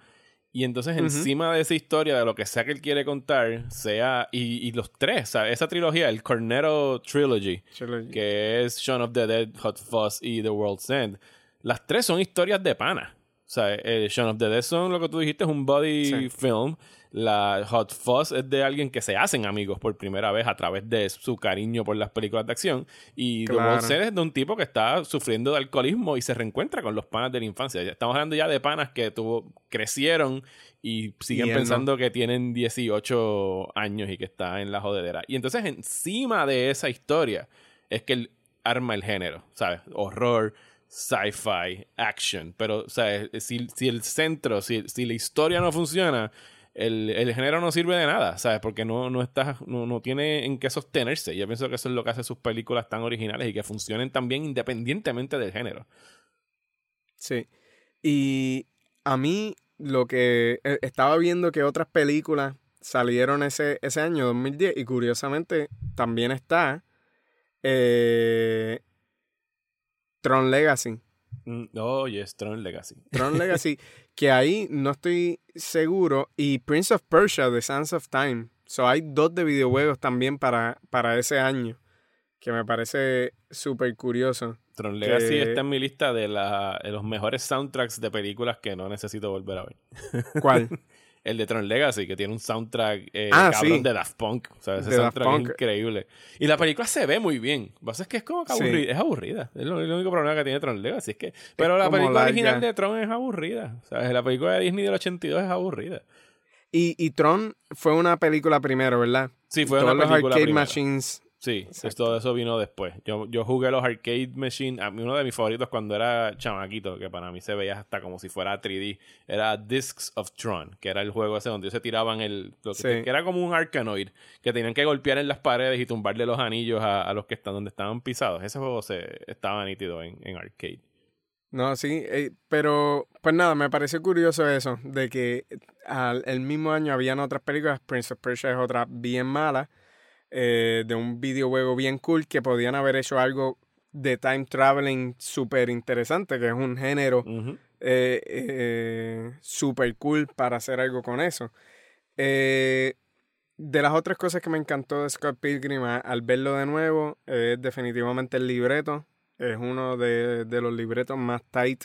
Y entonces encima de esa historia, de lo que sea que él quiere contar, sea... Y, y los tres, sea, esa trilogía, el Cornetto Trilogy, Trilogy. que es Shaun of the Dead, Hot Fuzz y The World's End, las tres son historias de pana. O sea, eh, Shaun of the Dead son lo que tú dijiste, es un body Sí. film. La Hot Fuzz es de alguien que se hacen amigos por primera vez a través de su cariño por las películas de acción. Y The Claro. End es de un tipo que está sufriendo de alcoholismo y se reencuentra con los panas de la infancia. Ya Estamos hablando ya de panas que tuvo, crecieron y siguen Y él no. pensando que tienen 18 años y que está en la jodedera. Y entonces encima de esa historia es que él arma el género, ¿sabes? Horror, sci-fi, action. Pero, ¿sabes? Si, si el centro, si, si la historia no funciona, el, el género no sirve de nada, ¿sabes? Porque no, no, está, no, no tiene en qué sostenerse. Yo pienso que eso es lo que hace sus películas tan originales y que funcionen también independientemente del género. Sí. Y a mí lo que eh, estaba viendo que otras películas salieron ese, ese año, 2010, y curiosamente también está eh, Tron Legacy. Mm, Oh, yes, Tron Legacy. Tron Legacy, que ahí no estoy seguro, y Prince of Persia, The Sands of Time. So hay dos de videojuegos también para, para ese año, que me parece súper curioso. Tron Legacy Que- está en mi lista de, la- de los mejores soundtracks de películas que no necesito volver a ver. ¿Cuál? El de Tron Legacy, que tiene un soundtrack eh, Ah, cabrón sí. de Daft Punk. O sea, ese De soundtrack es increíble. Y la película se ve muy bien. Lo que pasa es que es como que Sí. aburrida. Es aburrida. Es lo, el único problema que tiene Tron Legacy. Es que, pero la película original de Tron es aburrida. O sea, la película de Disney del 82 es aburrida. Y, y Tron fue una película primero, ¿verdad? Sí, fue Todos una los película arcade primero. machines. Sí, pues todo eso vino después. Yo, yo jugué los arcade machine. Uno de mis favoritos cuando era chamaquito, que para mí se veía hasta como si fuera 3D, era Discs of Tron, que era el juego ese donde se tiraban el... lo que, Sí. que era como un Arkanoid, que tenían que golpear en las paredes y tumbarle los anillos a, a los que están donde estaban pisados. Ese juego se estaba nítido en, en arcade. No, sí, eh, pero pues nada, me pareció curioso eso, de que al el mismo año habían otras películas, Prince of Persia es otra bien mala, eh, de un videojuego bien cool, que podían haber hecho algo de time traveling súper interesante, que es un género Ujú. eh, eh, super cool para hacer algo con eso. De las otras cosas que me encantó de Scott Pilgrim al verlo de nuevo es definitivamente el libreto. Es uno de, de los libretos más tight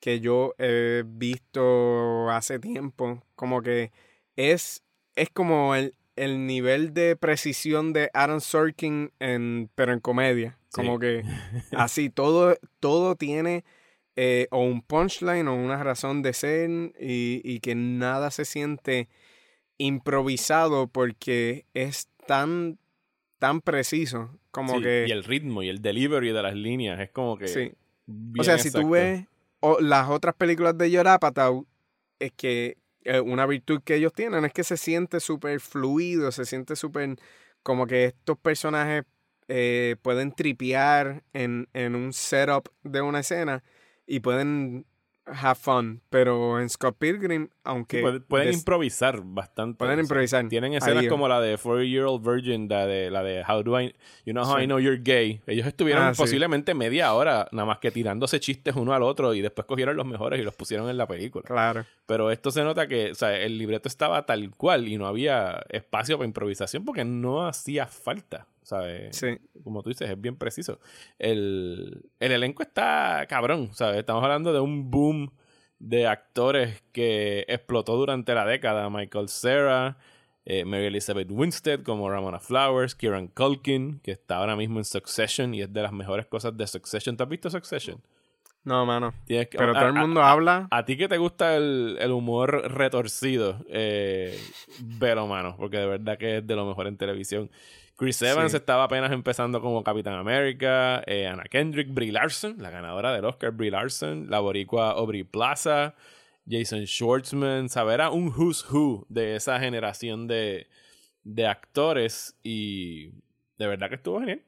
que yo he visto hace tiempo. Como que es, es como el, el nivel de precisión de Aaron Sorkin, en, pero en comedia. Como que así, todo, todo tiene eh, o un punchline o una razón de ser y, y que nada se siente improvisado porque es tan, tan preciso. Como Sí, que... Y el ritmo y el delivery de las líneas es como que... Sí. O sea, si tú ves o las otras películas de Yorapatau, es que eh, una virtud que ellos tienen es que se siente súper fluido, se siente súper como que estos personajes eh, pueden tripear en, en un setup de una escena y pueden have fun. Pero en Scott Pilgrim, aunque Sí, pueden, improvisar bastante. pueden improvisar. Tienen escenas es. como la de Four Year Old Virgin, la de, la de How Do I, You Know How Sí. I Know You're Gay. Ellos estuvieron Ah, sí. posiblemente media hora nada más que tirándose chistes uno al otro y después cogieron los mejores y los pusieron en la película. Claro. Pero esto se nota que o sea, el libreto estaba tal cual y no había espacio para improvisación porque no hacía falta. ¿Sabes? Sí. Como tú dices, es bien preciso. El, el elenco está cabrón, ¿sabes? Estamos hablando de un boom de actores que explotó durante la década. Michael Cera, eh, Mary Elizabeth Winstead como Ramona Flowers, Kieran Culkin, que está ahora mismo en Succession y es de las mejores cosas de Succession. ¿Te has visto Succession? No, mano. Que- Pero a- todo el a- mundo habla. a ti que te gusta el, el humor retorcido, eh, velo, mano, porque de verdad que es de lo mejor en televisión. Chris Evans Sí. estaba apenas empezando como Capitán América, eh, Anna Kendrick, Brie Larson, la ganadora del Oscar, Brie Larson, la boricua Aubrey Plaza, Jason Schwartzman, saber a un who's who de esa generación de, de actores y de verdad que estuvo genial.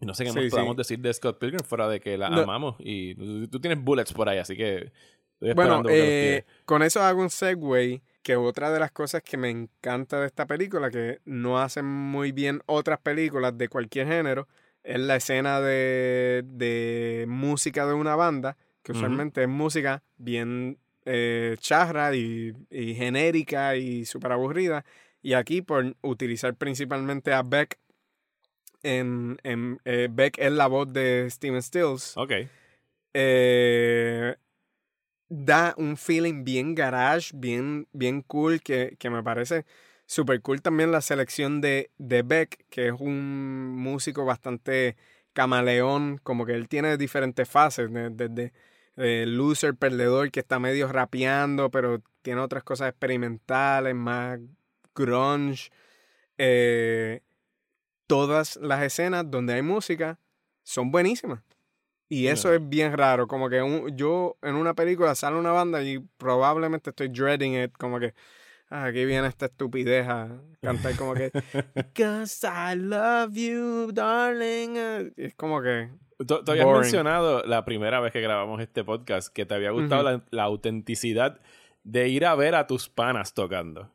No sé qué Sí, más sí. podamos decir de Scott Pilgrim fuera de que la No. amamos y tú, tú tienes bullets por ahí, así que estoy Bueno, eh, con eso hago un segue, que otra de las cosas que me encanta de esta película, que no hacen muy bien otras películas de cualquier género, es la escena de, de música de una banda, que usualmente es música bien eh, charra y, y genérica y súper aburrida. Y aquí por utilizar principalmente a Beck en, en eh, Beck es la voz de Steven Stills. Ok. eh, da un feeling bien garage, bien, bien cool, que, que me parece súper cool también la selección de, de Beck, que es un músico bastante camaleón, como que él tiene diferentes fases, de- desde eh, loser, perdedor, que está medio rapeando, pero tiene otras cosas experimentales, más grunge. Eh, todas las escenas donde hay música son buenísimas. Y eso es bien raro, como que un- yo en una película sale una banda y probablemente estoy dreading it, como que ah, aquí viene esta estupidez a cantar como que Because I love you, darling. Es como que Tú, tú habías Boring. mencionado la primera vez que grabamos este podcast que te había gustado la autenticidad de ir a ver a tus panas tocando.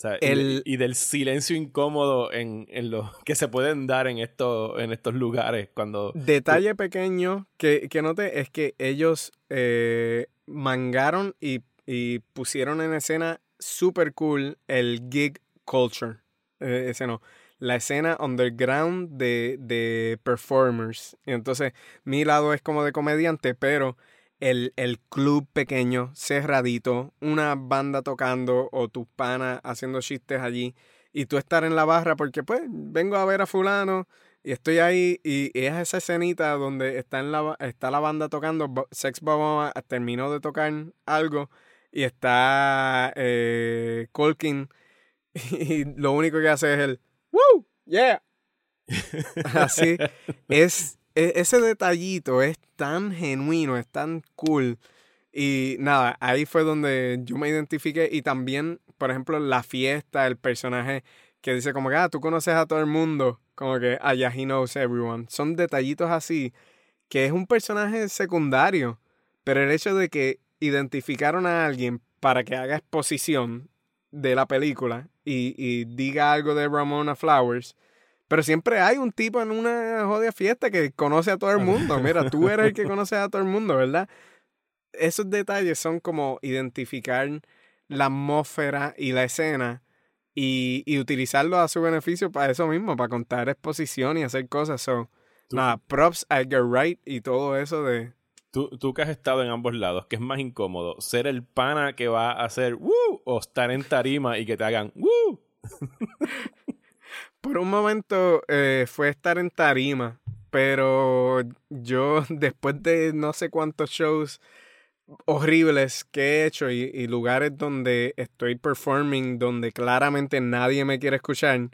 O sea, y- El- y, del silencio incómodo en, en lo que se pueden dar en, esto, en estos lugares cuando... Detalle pequeño que, que noté es que ellos eh, mangaron y, y pusieron en escena super cool el gig culture. Eh, ese no. La escena underground de, de performers. Y entonces, mi lado es como de comediante, pero el, el club pequeño, cerradito, una banda tocando o tus panas haciendo chistes allí. Y tú estar en la barra porque, pues, vengo a ver a fulano y estoy ahí y, y es esa escenita donde está, en la, está la banda tocando, Sex Bomb terminó de tocar algo y está eh, Colkin y lo único que hace es el ¡Woo! ¡Yeah! Así es, e- ese detallito es tan genuino, es tan cool. Y nada, ahí fue donde yo me identifiqué y también, por ejemplo, la fiesta, el personaje que dice como que, ah, tú conoces a todo el mundo, como que, ah, he knows everyone. Son detallitos así, que es un personaje secundario, pero el hecho de que identificaron a alguien para que haga exposición de la película y, y diga algo de Ramona Flowers, pero siempre hay un tipo en una jodida fiesta que conoce a todo el mundo. Mira, tú eres el que conoce a todo el mundo, ¿verdad? Esos detalles son como identificar la atmósfera y la escena y, y utilizarlo a su beneficio para eso mismo, para contar exposición y hacer cosas. So, Tú- nada, props a Edgar Wright y todo eso de... Tú, tú que has estado en ambos lados, ¿qué es más incómodo? ¿Ser el pana que va a hacer ¡Woo! o estar en tarima y que te hagan ¡Woo! Por un momento eh, fue estar en tarima, pero yo después de no sé cuántos shows horribles que he hecho y, y lugares donde estoy performing, donde claramente nadie me quiere escuchar,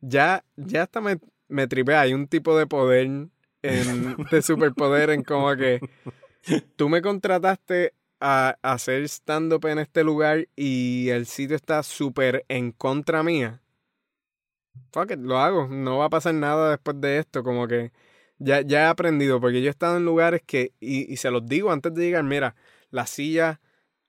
ya, ya hasta me, me tripea. Hay un tipo de poder, en, de superpoder en como que tú me contrataste a, a hacer stand-up en este lugar y el sitio está súper en contra mía fuck it, lo hago. No va a pasar nada después de esto. Como que ya, ya he aprendido, porque yo he estado en lugares que, y, y se los digo antes de llegar, mira, la silla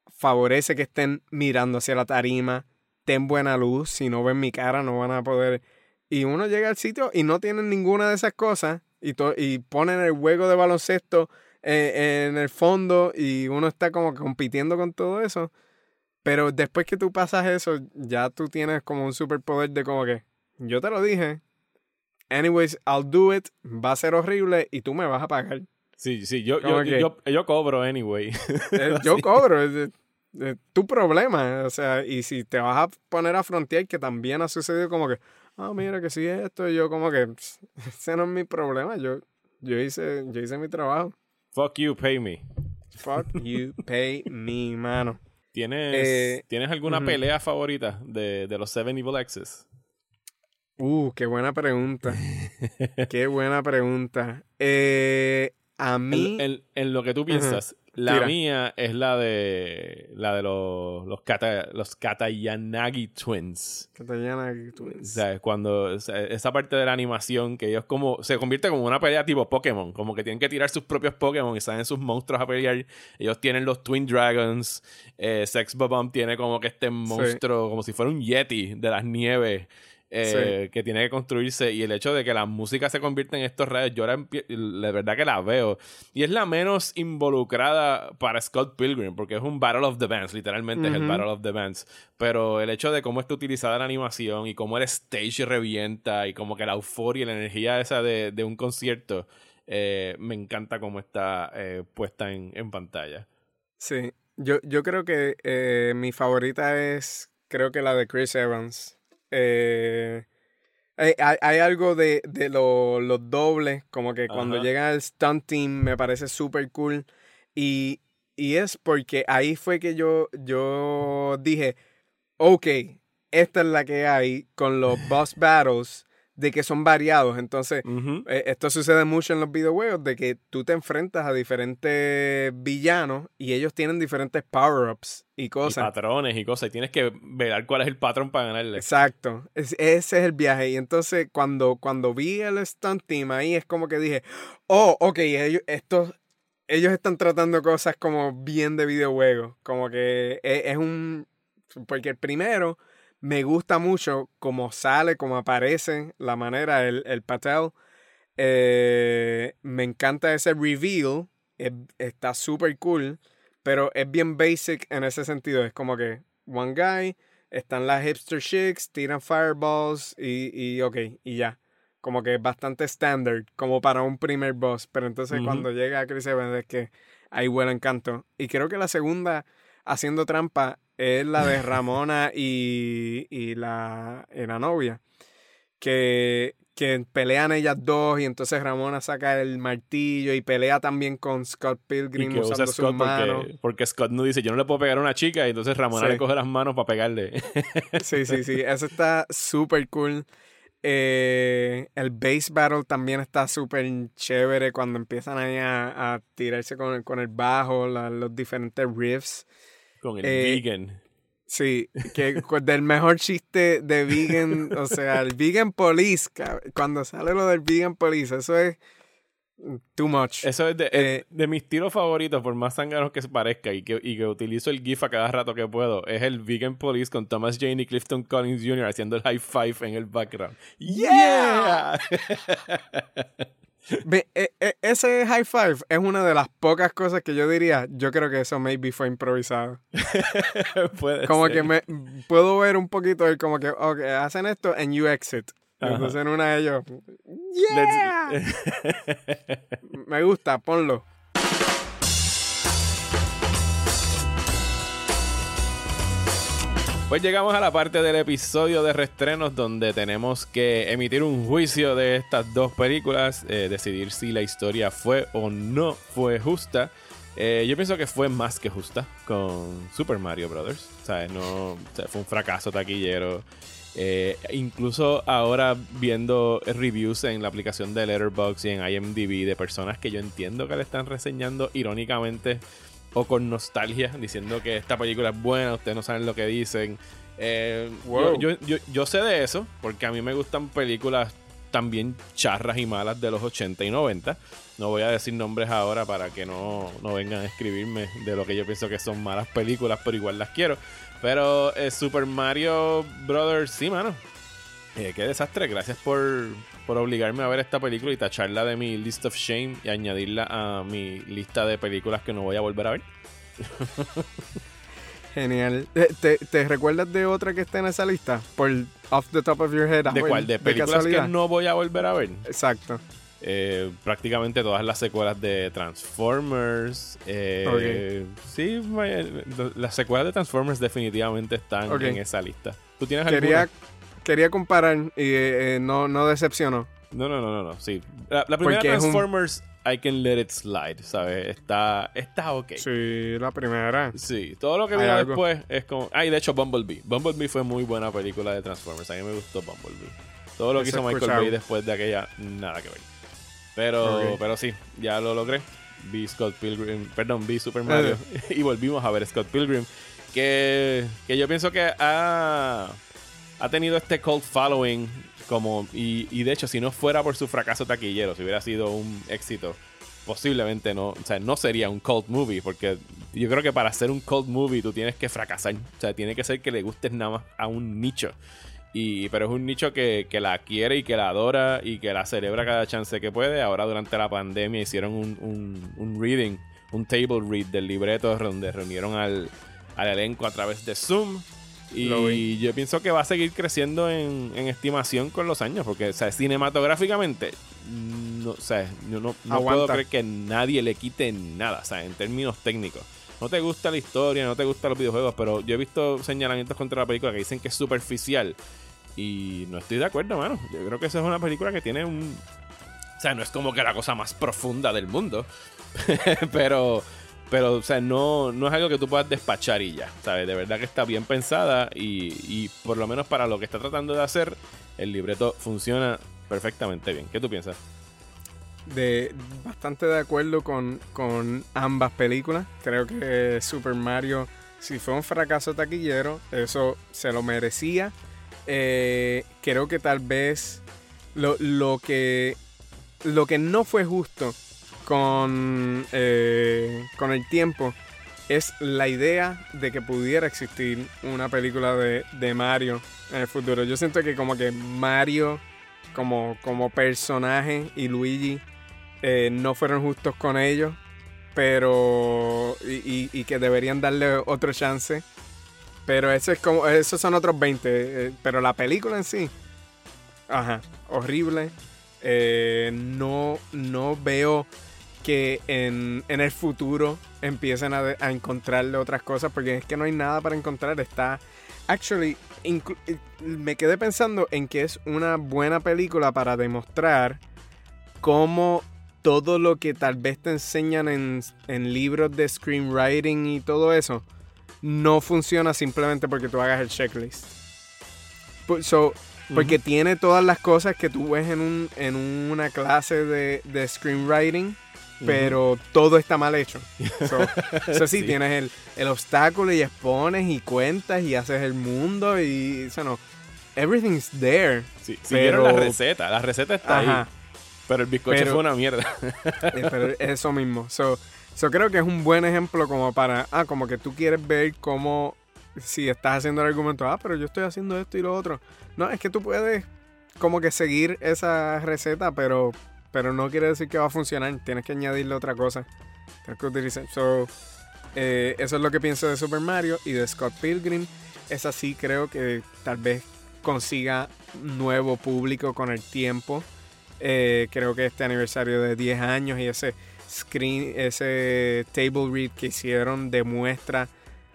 favorece que estén mirando hacia la tarima, ten buena luz, si no ven mi cara no van a poder. Y uno llega al sitio y no tienen ninguna de esas cosas y, to- y ponen el juego de baloncesto eh, en el fondo y uno está como compitiendo con todo eso. Pero después que tú pasas eso, ya tú tienes como un superpoder de como que, yo te lo dije. Anyways, I'll do it. Va a ser horrible y tú me vas a pagar. Sí, sí, yo, yo, yo, yo cobro anyway. Eh, Yo cobro. Es, es- es tu problema. O sea, y si te vas a poner a frontear, que también ha sucedido como que, ah, mira que sí esto, y yo como que, "Pss, ese no es mi problema. Yo, yo, hice, yo hice mi trabajo. Fuck you, pay me. Fuck you, pay me, mano. ¿Tienes, Eh, ¿tienes alguna pelea favorita de, de los Seven Evil Exes? Uh, qué buena pregunta. qué buena pregunta. Eh, a mí. En, en- en lo que tú piensas, la Tira. mía es la de la de los los, Kata- los Katayanagi Twins. tú- sea, cuando o sea, esa parte de la animación que ellos como se convierte como una pelea tipo Pokémon, como que tienen que tirar sus propios Pokémon y salen sus monstruos a pelear. Ellos tienen los Twin Dragons, eh, Sex Bomb tiene como que este monstruo como si fuera un Yeti de las nieves eh, que tiene que construirse y el hecho de que la música se convierta en estos rayos, yo ahora la verdad que la veo. Y es la menos involucrada para Scott Pilgrim, porque es un Battle of the Bands, literalmente es el. Battle of the Bands. Pero el hecho de cómo está utilizada la animación y cómo el stage revienta y como que la euforia y la energía esa de, de un concierto, eh, me encanta cómo está eh, puesta en, en pantalla. Sí, yo, yo creo que eh, mi favorita es, creo que la de Chris Evans. Eh, hay, algo de, de lo- los dobles, como que cuando Ajá. llega el stunt team me parece súper cool. Y, y es porque ahí fue que yo, yo dije, ok, esta es la que hay con los boss battles, de que son variados. Entonces, eh, esto sucede mucho en los videojuegos de que tú te enfrentas a diferentes villanos y ellos tienen diferentes power-ups y Y cosas. patrones y cosas. Y tienes que ver cuál es el patrón para ganarle. Exacto. Es- ese es el viaje. Y entonces cuando, cuando vi el stunt team ahí es como que dije, oh, ok, ellos, estos, ellos están tratando cosas como bien de videojuegos. Como que es, es un... Porque el primero me gusta mucho cómo sale, cómo aparece, la manera, el, el Patel. Eh, me encanta ese reveal. es- está súper cool. Pero es bien basic en ese sentido. Es como que one guy, están las hipster chicks, tiran fireballs y, y ok, y ya. Como que es bastante standard, como para un primer boss. Pero entonces cuando llega Chris Evans es que ahí huele encanto. Y creo que la segunda, haciendo trampa, es la de Ramona y, y, la, y la novia. Que, que pelean ellas dos y entonces Ramona saca el martillo y pelea también con Scott Y Pilgrim que usa usando sus Scott manos. porque, porque Scott no dice, yo no le puedo pegar a una chica, y entonces Ramona Sí. le coge las manos para pegarle. Sí, sí, sí. Eso está súper cool. Eh, el bass battle también está súper chévere cuando empiezan ahí a, a tirarse con el, con el bajo, la- los diferentes riffs. Con el Eh, vegan. Sí, que del mejor chiste de vegan, o sea, el vegan police, cuando sale lo del vegan police, eso es too much. Eso es de, eh, de mis tiros favoritos, por más sanganos que se parezca y que, y que utilizo el GIF a cada rato que puedo. Es el Vegan Police con Thomas Jane y Clifton Collins Jr. haciendo el high five en el background. ¡Yeah! ese high five es una de las pocas cosas que yo diría, yo creo que eso maybe fue improvisado. Puede Como ser. que me puedo ver un poquito el como que, ok, hacen esto and you exit. Ajá. Entonces en una de ellos, yeah, me gusta, ponlo. Pues llegamos a la parte del episodio de restrenos donde tenemos que emitir un juicio de estas dos películas, eh, decidir si la historia fue o no fue justa. Eh, yo pienso que fue más que justa con Super Mario Brothers. ¿sabes? No, fue un fracaso taquillero. Eh, incluso ahora viendo reviews en la aplicación de Letterboxd y en IMDb de personas que yo entiendo que le están reseñando irónicamente o con nostalgia, diciendo que esta película es buena, ustedes no saben lo que dicen. Eh, Wow. yo, yo, yo, yo sé de eso, porque a mí me gustan películas también charras y malas de los 80 y 90. No voy a decir nombres ahora para que no, no vengan a escribirme de lo que yo pienso que son malas películas, pero igual las quiero. Pero eh, Super Mario Brothers, sí, mano. Eh, qué desastre. Gracias por, por obligarme a ver esta película y tacharla de mi list of shame y añadirla a mi lista de películas que no voy a volver a ver. Genial. Eh, ¿Te, te recuerdas de otra que está en esa lista? Por off the top of your head. ¿De cuál? ¿De películas que casualidad? no voy a volver a ver? Exacto. Eh, prácticamente todas las secuelas de Transformers. eh, Sí, las secuelas de Transformers definitivamente están en esa lista. ¿Tú tienes Quería, alguna? Quería comparar y eh, eh, no, no decepcionó. No, no, no, no, no. Sí. La, la primera Porque es un- Transformers, I can let it slide, ¿sabes? Está, está ok. Sí, la primera. Sí, todo lo que algo. después es como. Ah, y de hecho, Bumblebee. Bumblebee fue muy buena película de Transformers. A mí me gustó Bumblebee. Todo lo que Eso hizo Michael escuchado. Bay después de aquella, nada que ver. Pero, pero sí, ya lo logré. Vi Scott Pilgrim, perdón, vi Super Mario y volvimos a ver Scott Pilgrim. Que, que yo pienso que ha, ha tenido este cult following. Como, y, y de hecho, si no fuera por su fracaso taquillero, si hubiera sido un éxito, posiblemente no, o sea, no sería un cult movie, porque yo creo que para ser un cult movie tú tienes que fracasar, o sea, tiene que ser que le gustes nada más a un nicho. Y, pero es un nicho que, que la quiere y que la adora y que la celebra cada chance que puede. Ahora durante la pandemia hicieron un, un, un reading, un table read del libreto donde reunieron al, al elenco a través de Zoom. Y yo pienso que va a seguir creciendo en, en estimación con los años, porque o sea, cinematográficamente, no, o sea, yo no, no puedo creer que nadie le quite nada, o sea, en términos técnicos. No te gusta la historia, no te gustan los videojuegos, pero yo he visto señalamientos contra la película que dicen que es superficial. Y no estoy de acuerdo, mano. Yo creo que esa es una película que tiene un. O sea, no es como que la cosa más profunda del mundo. pero. Pero, o sea, no, no es algo que tú puedas despachar y ya. ¿Sabes? De verdad que está bien pensada. Y, y por lo menos para lo que está tratando de hacer, el libreto funciona perfectamente bien. ¿Qué tú piensas? de bastante de acuerdo con, con ambas películas. Creo que Super Mario, si fue un fracaso taquillero, eso se lo merecía. Eh, creo que tal vez lo, lo que lo que no fue justo con, eh, con el tiempo es la idea de que pudiera existir una película de, de Mario en el futuro. Yo siento que como que Mario como, como personaje y Luigi eh, no fueron justos con ellos, pero y, y- que deberían darle otro chance. Pero eso es como, esos son otros 20. eh, pero la película en sí, ajá, horrible. No, no veo que en, en el futuro empiecen a, a encontrarle otras cosas, porque es que no hay nada para encontrar. Está, actually, eh, me quedé pensando en que es una buena película para demostrar cómo todo lo que tal vez te enseñan en, en libros de screenwriting y todo eso no funciona simplemente porque tú hagas el checklist. So, porque tiene todas las cosas que tú ves en, un, en una clase de, de screenwriting, pero todo está mal hecho. So, so sí, Sí. tienes el, el obstáculo y expones y cuentas y haces el mundo y eso no. Everything's there. Sí, Pero- la receta. La receta está Ajá. ahí. Pero el bizcocho Pero- fue una mierda. Eh, pero eso mismo. So, so creo que es un buen ejemplo como para, ah, como que tú quieres ver cómo, si estás haciendo el argumento, ah, pero yo estoy haciendo esto y lo otro. No, es que tú puedes como que seguir esa receta, pero, pero no quiere decir que va a funcionar. Tienes que añadirle otra cosa. Tienes que utilizar. Eh, eso es lo que pienso de Super Mario y de Scott Pilgrim. Esa sí creo que tal vez consiga nuevo público con el tiempo. Eh, creo que este aniversario de 10 años y ese screen, ese table read que hicieron demuestra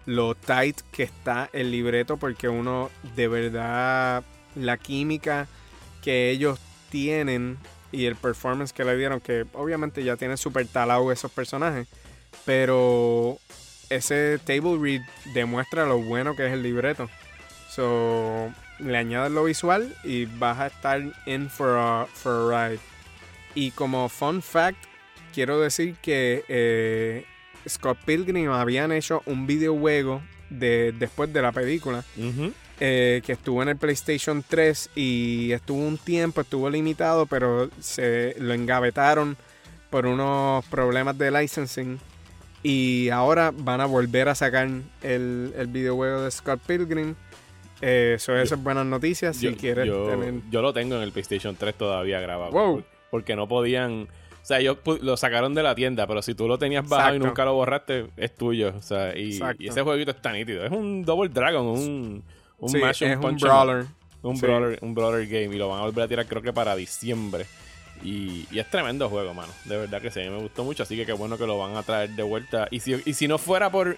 lo tight que está el libreto porque uno de verdad la química que ellos tienen y el performance que le dieron que obviamente ya tienen super talado esos personajes pero ese table read demuestra lo bueno que es el libreto so le añades lo visual y vas a estar in for a, for a ride y como fun fact quiero decir que eh, Scott Pilgrim habían hecho un videojuego de, después de la película. Eh, que estuvo en el PlayStation 3 y estuvo un tiempo, estuvo limitado, pero se lo engavetaron por unos problemas de licensing. Y ahora van a volver a sacar el, el videojuego de Scott Pilgrim. Eh, so esas buenas noticias si yo, quieres yo- tener. yo lo tengo en el PlayStation 3 todavía grabado. Wow. por- Porque no podían. O sea, ellos lo sacaron de la tienda, pero si tú lo tenías bajado y nunca lo borraste, es tuyo. O sea, y, y ese jueguito está nítido. Es un Double Dragon, un, un Sí, mash, es un 'em brawler. Un, Sí. brawler, un brawler game. Y lo van a volver a tirar, creo que para diciembre. Y, y es tremendo juego, mano. De verdad que sí, me gustó mucho. Así que qué bueno que lo van a traer de vuelta. Y si, y si no fuera por.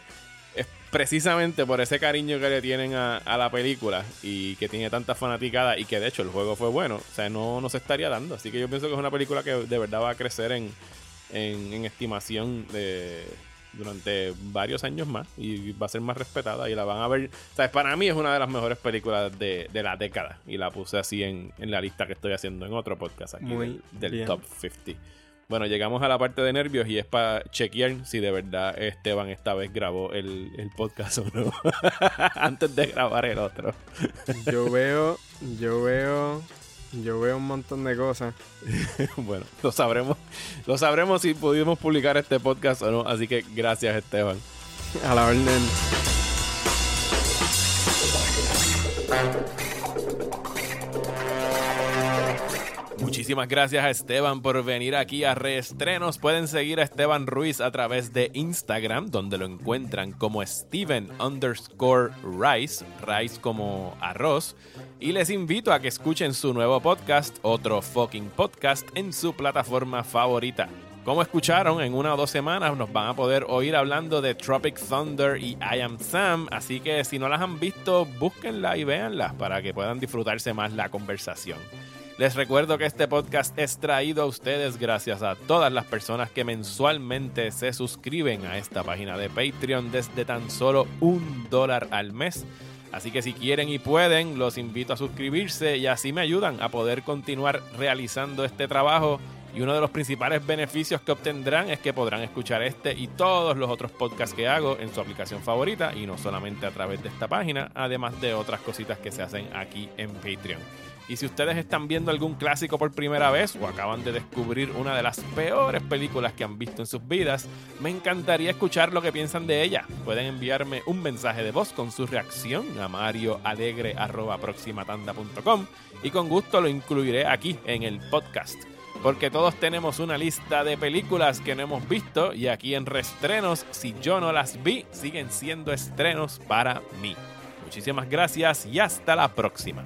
Es precisamente por ese cariño que le tienen a, a la película y que tiene tanta fanaticada y que de hecho el juego fue bueno, o sea, no, no se estaría dando. Así que yo pienso que es una película que de verdad va a crecer en, en, en estimación de, durante varios años más y va a ser más respetada y la van a ver. O sea, para mí es una de las mejores películas de, de la década y la puse así en, en la lista que estoy haciendo en otro podcast aquí Muy del. Top 50. Bueno, llegamos a la parte de nervios y es para chequear si de verdad Esteban esta vez grabó el, el podcast o no. Antes de grabar el otro. Yo veo, yo veo, yo veo un montón de cosas. bueno, lo sabremos. Lo sabremos si pudimos publicar este podcast o no. Así que gracias, Esteban. A la orden. Muchísimas gracias a Esteban por venir aquí a Reestrenos. Pueden seguir a Esteban Ruiz a través de Instagram, donde lo encuentran como Steven underscore Rice, Rice como arroz. Y les invito a que escuchen su nuevo podcast, otro fucking podcast, en su plataforma favorita. Como escucharon, en una o dos semanas nos van a poder oír hablando de Tropic Thunder y I Am Sam, así que si no las han visto, búsquenla y véanlas para que puedan disfrutarse más la conversación. Les recuerdo que este podcast es traído a ustedes gracias a todas las personas que mensualmente se suscriben a esta página de Patreon desde tan solo un dólar al mes. Así que si quieren y pueden, los invito a suscribirse y así me ayudan a poder continuar realizando este trabajo. Y uno de los principales beneficios que obtendrán es que podrán escuchar este y todos los otros podcasts que hago en su aplicación favorita y no solamente a través de esta página, además de otras cositas que se hacen aquí en Patreon. Y si ustedes están viendo algún clásico por primera vez o acaban de descubrir una de las peores películas que han visto en sus vidas, me encantaría escuchar lo que piensan de ella. Pueden enviarme un mensaje de voz con su reacción a marioalegre.proximatanda.com y con gusto lo incluiré aquí en el podcast. Porque todos tenemos una lista de películas que no hemos visto y aquí en Restrenos, si yo no las vi, siguen siendo estrenos para mí. Muchísimas gracias y hasta la próxima.